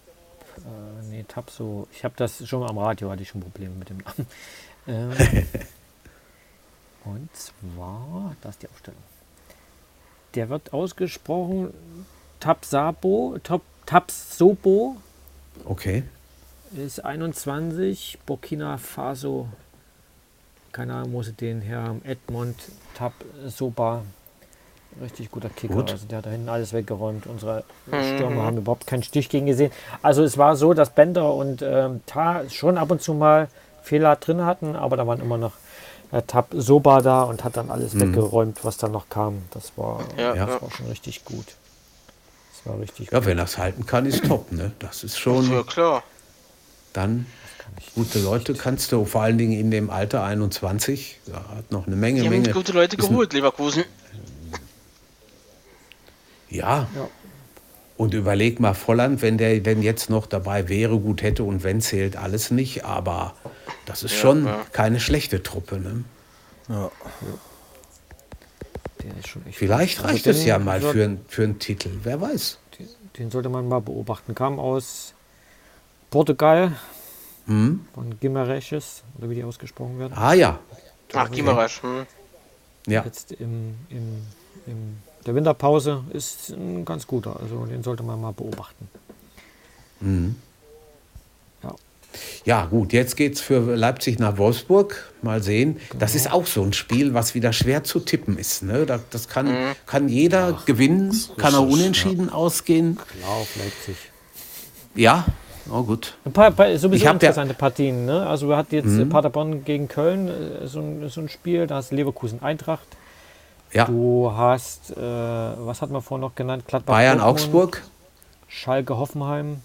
äh, nee, Top so, ich habe das schon am Radio, hatte ich schon Probleme mit dem Namen. Ähm, und zwar, das ist die Aufstellung. Der wird ausgesprochen Tapsabo, Top, Tapsobo, Okay. ist 21, Burkina Faso, keine Ahnung, muss ich den Herrn Edmond Tab Soba, richtig guter Kicker. Gut. Also der hat da hinten alles weggeräumt. Unsere Stürmer haben überhaupt keinen Stich gegen gesehen. Also es war so, dass Bender und ähm, Ta schon ab und zu mal Fehler drin hatten, aber da waren immer noch äh, Tab Soba da und hat dann alles weggeräumt, was da noch kam. Das war, Ja, Ja. das war schon richtig gut. War richtig Ja, gut. wenn er es halten kann, ist top, ne? Das ist schon Ja, klar. dann gute Leute kannst du, vor allen Dingen in dem Alter 21, da hat noch eine Menge, Die haben Menge. gute Leute geholt, Leverkusen. Ja. Ja. Und überleg mal, Volland, wenn der denn jetzt noch dabei wäre, gut hätte und wenn zählt alles nicht, aber das ist schon ja. keine schlechte Truppe. Ne? Ja. Der ist schon echt Vielleicht gut. reicht Also es ja mal für, ein- für einen Titel, wer weiß. Den, den sollte man mal beobachten. Kam aus Portugal, Hm? von Guimarães, oder wie die ausgesprochen werden. Ah ja, Ach, Gimarasch. Hm. ja. Jetzt im, im, im der Winterpause ist ein ganz guter. Also den sollte man mal beobachten. Ja. Ja, gut, jetzt geht's für Leipzig nach Wolfsburg. Mal sehen. Das Genau. ist auch so ein Spiel, was wieder schwer zu tippen ist. Ne? Das, das kann, Mhm. kann jeder gewinnen, kann er richtig, unentschieden ausgehen. Klar, auf Leipzig. Ja, oh gut. Ein paar, paar sowieso interessante Partien. Ne? Also wir hatten jetzt äh, Paderborn gegen Köln, äh, so ein, so ein Spiel. Da hast du Leverkusen Eintracht. Ja, Du hast, äh, was hat man vorhin noch genannt? Gladbach, Bayern, Dortmund, Augsburg. Schalke, Hoffenheim.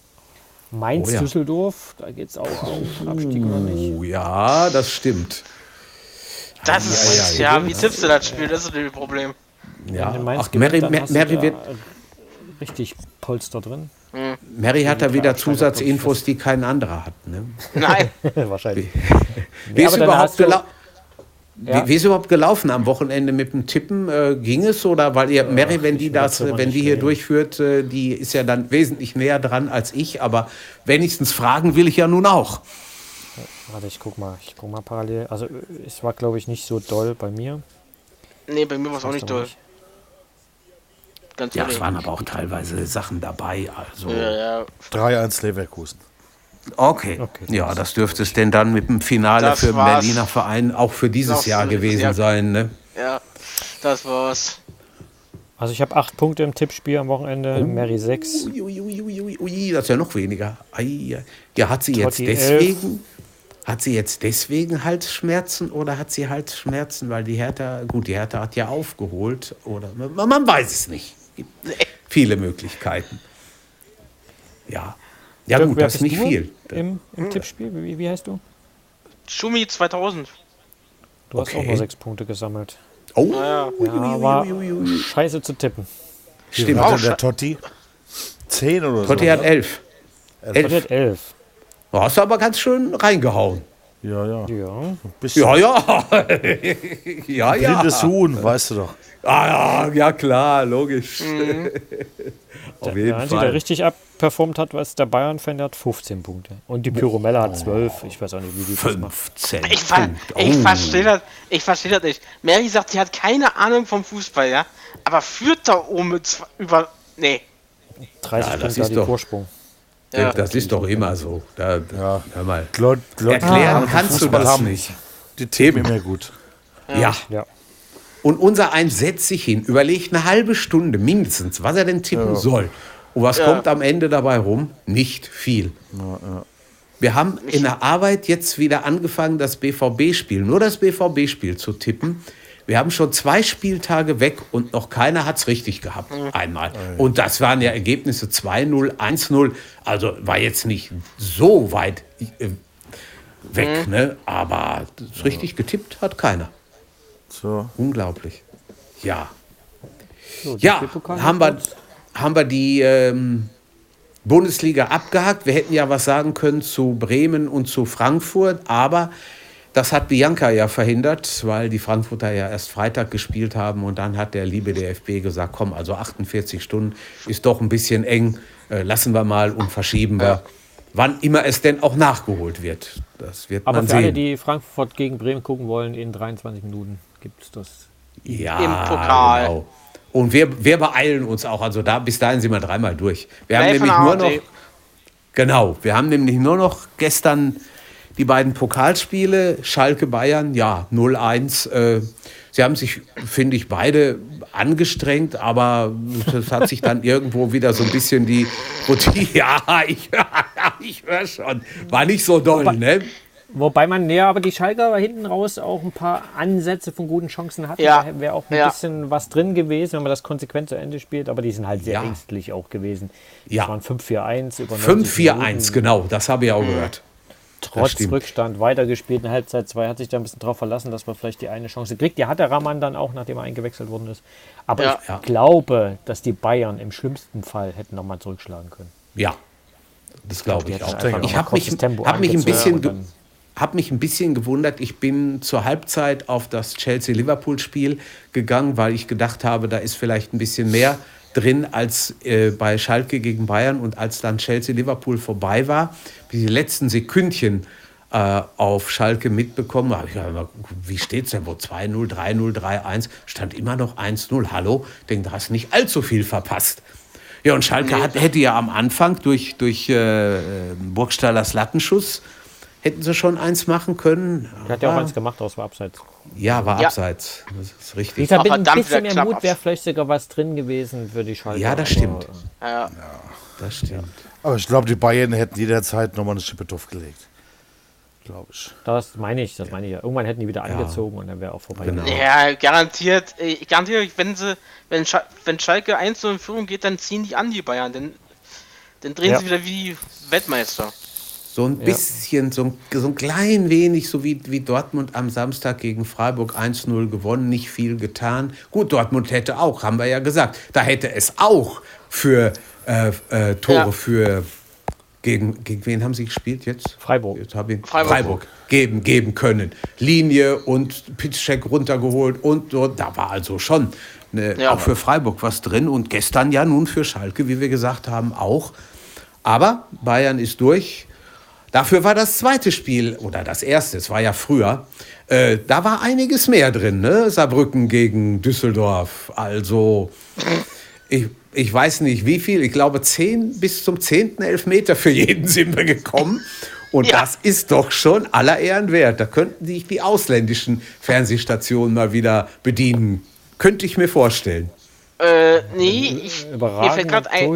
Mainz, Oh ja. Düsseldorf. Da geht es auch um Abstieg oder nicht. Oh, ja, das stimmt. Das ist, ja, wie tippst du das Spiel? Das ist das Problem. Ja. Ach, gewinnt, Mary, du Mary wird, richtig Polster drin. Mary hat da wieder Zusatzinfos, die kein anderer hat. Ne? Nein. Wahrscheinlich. Wie, ist aber dann überhaupt hast du- gelau- Ja. wie, wie ist überhaupt gelaufen am Wochenende mit dem Tippen? Äh, ging es oder weil ihr Mary, wenn die das, wenn die hier reden. durchführt, äh, die ist ja dann wesentlich näher dran als ich, aber wenigstens fragen will ich ja nun auch. Warte, ich guck mal. Ich guck mal parallel. Also, es war, glaube ich, nicht so doll bei mir. Nee, bei mir war es auch nicht doch toll. Ganz Ja, es waren aber auch teilweise Sachen dabei. Also Ja, ja. 3-1 Leverkusen. Okay. Okay, ja, das dürfte es denn dann mit dem Finale Das für den. Berliner Verein auch für dieses Das- Jahr gewesen ja. sein. Ne? ja, das war's. Also, ich habe acht Punkte im Tippspiel am Wochenende. Oh. Mary 6. Ui, ui, ui, ui, das ist ja noch weniger. Ja, hat sie jetzt deswegen, hat sie jetzt deswegen Halsschmerzen oder hat sie Halsschmerzen, weil die Hertha, gut, die Hertha hat ja aufgeholt oder man, man weiß es nicht. Gibt viele Möglichkeiten. Ja, ja Dirk, gut, das ist nicht du viel. Im, im Tippspiel? Wie, wie heißt du? Schumi 2000. Du hast auch Okay. nur sechs Punkte gesammelt. Oh, Ja, ui, Ja, ui, ui, war ui, ui, ui. scheiße zu tippen. Stimmt. Auch denn der Totti? 10 oder Totti so? hat ne? elf. Totti elf. hat elf. Du hast aber ganz schön reingehauen. Ja, ja. Ja. Ja, ja. ja, ja. blindes Huhn, weißt du doch. Ah, ja, ja, klar, logisch. Auf jeden Der der Fall. richtig abperformt hat, was der Bayern-Fan, der hat 15 Punkte. Und die Pyromella hat 12. Ich weiß auch nicht, wie die das macht. 15 Ich, ver Punkte. ich Oh. verstehe das, ich verstehe das nicht. Mary sagt, sie hat keine Ahnung vom Fußball, ja, aber führt da oben mit über. Nee. 30 Ja, das Punkte ist hat die doch- Vorsprung. Ja. Das ist doch immer so. Da, Ja. Hör mal. Glot, Glot, Erklären Ah, kannst du das haben nicht. Die Themen immer gut. Ja. Ja. Und unser Eins setzt sich hin, überlegt eine halbe Stunde mindestens, was er denn tippen soll. Und was kommt am Ende dabei rum? Nicht viel. Wir haben in der Arbeit jetzt wieder angefangen, das BVB-Spiel, nur das BVB-Spiel zu tippen. Wir haben schon zwei Spieltage weg und noch keiner hat es richtig gehabt. Einmal. Und das waren ja Ergebnisse 2-0, 1-0. Also war jetzt nicht so weit äh, weg, ne? aber richtig getippt hat keiner. So. Unglaublich. Ja. So, Ja, haben wir, haben wir die ähm, Bundesliga abgehakt. Wir hätten ja was sagen können zu Bremen und zu Frankfurt, aber das hat Bianca ja verhindert, weil die Frankfurter ja erst Freitag gespielt haben und dann hat der liebe DFB gesagt, komm, also 48 Stunden ist doch ein bisschen eng, äh, lassen wir mal und verschieben wir, wann immer es denn auch nachgeholt wird. Das wird Aber man für alle, sehen. die Frankfurt gegen Bremen gucken wollen, in 23 Minuten gibt es das. Ja, Im Pokal. Genau. Und wir, wir beeilen uns auch. Also da, bis dahin sind wir dreimal durch. Wir haben Live nämlich nur noch. Genau, wir haben nämlich nur noch gestern die beiden Pokalspiele, Schalke Bayern, ja, 0-1. Äh, sie haben sich, finde ich, beide angestrengt, aber es hat sich dann irgendwo wieder so ein bisschen die Routine. Ja, ich, ich höre schon. War nicht so doll, ne? Wobei man, ja, aber die Schalker hinten raus auch ein paar Ansätze von guten Chancen hatten. Ja. Da wäre auch ein Ja. bisschen was drin gewesen, wenn man das konsequent zu Ende spielt. Aber die sind halt sehr Ja. ängstlich auch gewesen. Ja. Das waren 5-4-1 über 90 5-4-1, Minuten. genau, das habe ich auch gehört. Trotz. Rückstand weitergespielt. In Halbzeit 2 hat sich da ein bisschen drauf verlassen, dass man vielleicht die eine Chance kriegt. Die hatte Raman dann auch, nachdem er eingewechselt worden ist. Aber Ja. ich Ja. glaube, dass die Bayern im schlimmsten Fall hätten nochmal zurückschlagen können. Ja, das glaube ich hätten auch. einfach noch Ich habe mich, hab mich ein angezogen bisschen und ge- dann- hab mich ein bisschen gewundert. Ich bin zur Halbzeit auf das Chelsea-Liverpool-Spiel gegangen, weil ich gedacht habe, da ist vielleicht ein bisschen mehr drin als äh, bei Schalke gegen Bayern. Und als dann Chelsea-Liverpool vorbei war, die letzten Sekündchen äh, auf Schalke mitbekommen, habe ich gedacht, wie steht es denn? Wo 2-0, 3-0, 3-1? Stand immer noch 1-0. Hallo? Ich denke, da hast nicht allzu viel verpasst. Ja, und Schalke hat, hätte ja am Anfang durch, durch äh, Burgstallers Lattenschuss, hätten sie schon eins machen können. Er hat ja auch eins gemacht, aus war abseits. Ja, war Ja. abseits. Das ist richtig. gesagt, mit ein bisschen mehr Mut wäre vielleicht sogar was drin gewesen für die Schalke. Ja, das stimmt. äh, Ja. Das stimmt. Aber ich glaube, die Bayern hätten jederzeit nochmal eine Schippe draufgelegt. Glaube ich. Das meine ich, das meine ich ja. Irgendwann hätten die wieder angezogen und dann wäre auch vorbei. Genau. Ja, garantiert. äh, Ich garantiere euch, wenn sie, wenn, Scha wenn Schalke 1 in Führung geht, dann ziehen die an die Bayern. Dann, dann drehen Ja. sie wieder wie Weltmeister. So ein bisschen, so, ein, so ein klein wenig, so wie, wie Dortmund am Samstag gegen Freiburg 1-0 gewonnen, nicht viel getan. Gut, Dortmund hätte auch, haben wir ja gesagt, da hätte es auch für äh, äh, Tore Ja. für gegen, gegen wen haben sie gespielt jetzt? Freiburg. Jetzt hab ich, Freiburg. Freiburg. geben, geben können. Linie und Pitchcheck runtergeholt und so. Da war also schon eine, Ja. auch für Freiburg was drin und gestern ja nun für Schalke, wie wir gesagt haben, auch. Aber Bayern ist durch. Dafür war das zweite Spiel, oder das erste, es war ja früher, äh, da war einiges mehr drin, ne? Saarbrücken gegen Düsseldorf. Also, ich, ich weiß nicht wie viel, ich glaube 10 bis zum 10. Elfmeter für jeden sind wir gekommen. Und Ja. das ist doch schon aller Ehren wert. Da könnten sich die ausländischen Fernsehstationen mal wieder bedienen. Könnte ich mir vorstellen. Äh, nee, ich, mir fällt gerade ein.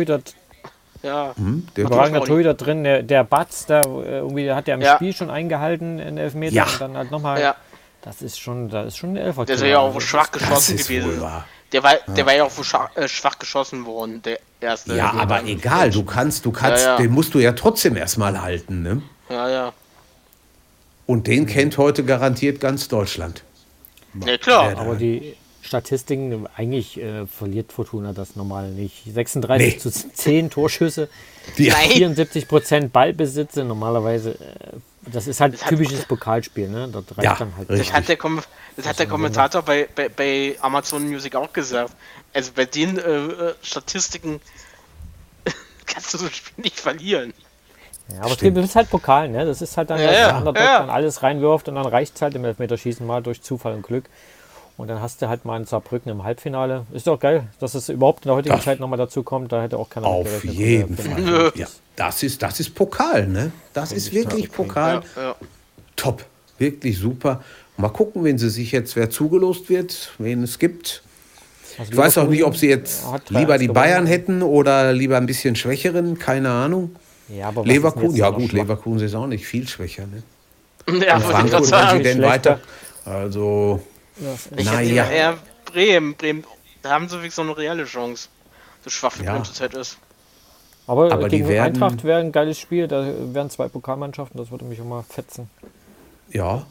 Ja. Der überragender. Torhüter drin. Der, der Batz, da äh, irgendwie hat er im Ja. Spiel schon eingehalten in Elfmeter Ja. und dann halt nochmal. Ja. Das ist schon, da ist schon ein Elfer. Der ist ja auch schwach geschossen gewesen. wohl wahr. Der war, der war ja auch schwach, äh, schwach geschossen worden, der erste. Ja, aber egal, du kannst, du kannst, Ja, ja. den musst du ja trotzdem erstmal halten. Ne? Ja, ja. Und den kennt heute garantiert ganz Deutschland. Ja, klar. Aber die Statistiken, eigentlich äh, verliert Fortuna das normal nicht. 36 Nee. zu 10 Torschüsse, Die, Nein. 74 Prozent Ballbesitze. Normalerweise, äh, das ist halt Das hat- typisches Pokalspiel, ne? Das reicht Ja, dann halt. Das hat der, Kom das hat der Kommentator bei, bei, bei Amazon Music auch gesagt. Also bei den äh, äh, Statistiken kannst du so ein Spiel nicht verlieren. Ja, aber es gibt- das ist halt Pokal, ne? Das ist halt dann, Ja, dass ja, der Underdog ja. dann alles reinwirft und dann reicht es halt im Elfmeterschießen mal durch Zufall und Glück. Und dann hast du halt mal einen Saarbrücken im Halbfinale. Ist doch geil, dass es überhaupt in der heutigen Das- Zeit nochmal dazu kommt. Da hätte auch keiner auf jeden Fall. Ja, das, ist, das ist Pokal, ne? Das ist wirklich Pokal. Ja, ja. Top. Wirklich super. Mal gucken, wen sie sich jetzt, wer zugelost wird, wen es gibt. Also Ich weiß auch nicht, ob sie jetzt hat 3-1 lieber die gewonnen. Bayern hätten oder lieber ein bisschen schwächeren, keine Ahnung. Ja, aber Leverkusen, ja gut? Leverkusen ist auch nicht viel schwächer. Ne? Ja, gerade Frankfurt, wenn sie denn weiter. Also, Ich naja. eher Bremen. Bremen, da haben sie wirklich so eine reelle Chance. So schwach wie Ja. Bremen zurzeit ist. Aber, Aber die gegen werden- Eintracht wäre ein geiles Spiel. Da wären zwei Pokalmannschaften. Das würde mich immer fetzen. ja,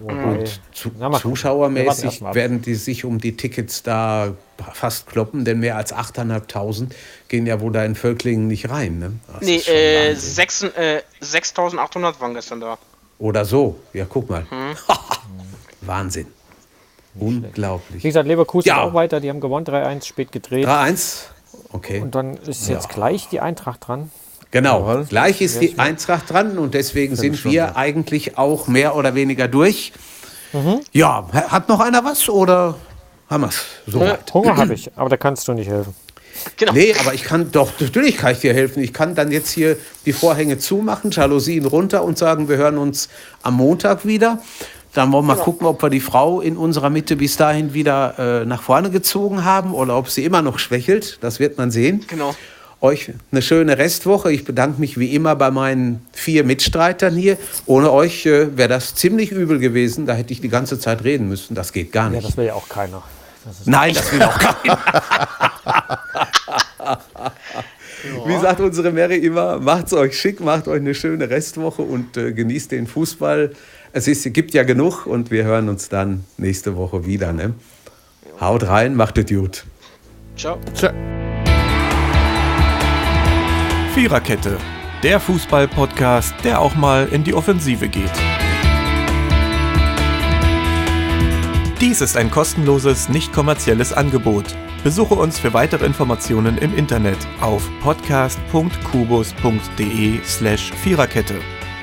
Wobei, zu, Na, zuschauermäßig werden die sich um die Tickets da fast kloppen, denn mehr als 8.500 gehen ja wohl da in Völklingen nicht rein. Ne? Das Nee, äh, Wahnsinn. sechs- äh, 6800 waren gestern da. Oder so. Ja, guck mal. Hm. Wahnsinn. Wie Unglaublich. gesagt, Leverkusen Ja. auch weiter. Die haben gewonnen 3-1, spät gedreht. 3-1. Okay. Und dann ist jetzt gleich die Eintracht dran. Genau, Jawohl. gleich ist die Eintracht dran und deswegen sind wir eigentlich auch mehr oder weniger durch. Mhm. Ja, hat noch einer was oder haben wir es soweit? Hunger habe ich, aber da kannst du nicht helfen. Genau. Nee, aber ich kann doch, natürlich kann ich dir helfen. Ich kann dann jetzt hier die Vorhänge zumachen, Jalousien runter und sagen, wir hören uns am Montag wieder. Dann wollen wir mal gucken, ob wir die Frau in unserer Mitte bis dahin wieder äh, nach vorne gezogen haben oder ob sie immer noch schwächelt. Das wird man sehen. Genau. Euch eine schöne Restwoche. Ich bedanke mich wie immer bei meinen vier Mitstreitern hier. Ohne euch äh, wäre das ziemlich übel gewesen. Da hätte ich die ganze Zeit reden müssen. Das geht gar Ja, nicht. das will ja auch keiner. Das Nein, das will auch keiner. Wie sagt unsere Mary immer, macht's euch schick, macht euch eine schöne Restwoche und äh, genießt den Fußball. Es ist, gibt ja genug und wir hören uns dann nächste Woche wieder. Ne? Haut rein, macht es gut. Ciao. Tja. Viererkette, der Fußball-Podcast, der auch mal in die Offensive geht. Dies ist ein kostenloses, nicht kommerzielles Angebot. Besuche uns für weitere Informationen im Internet auf podcast.kubus.de slash Viererkette.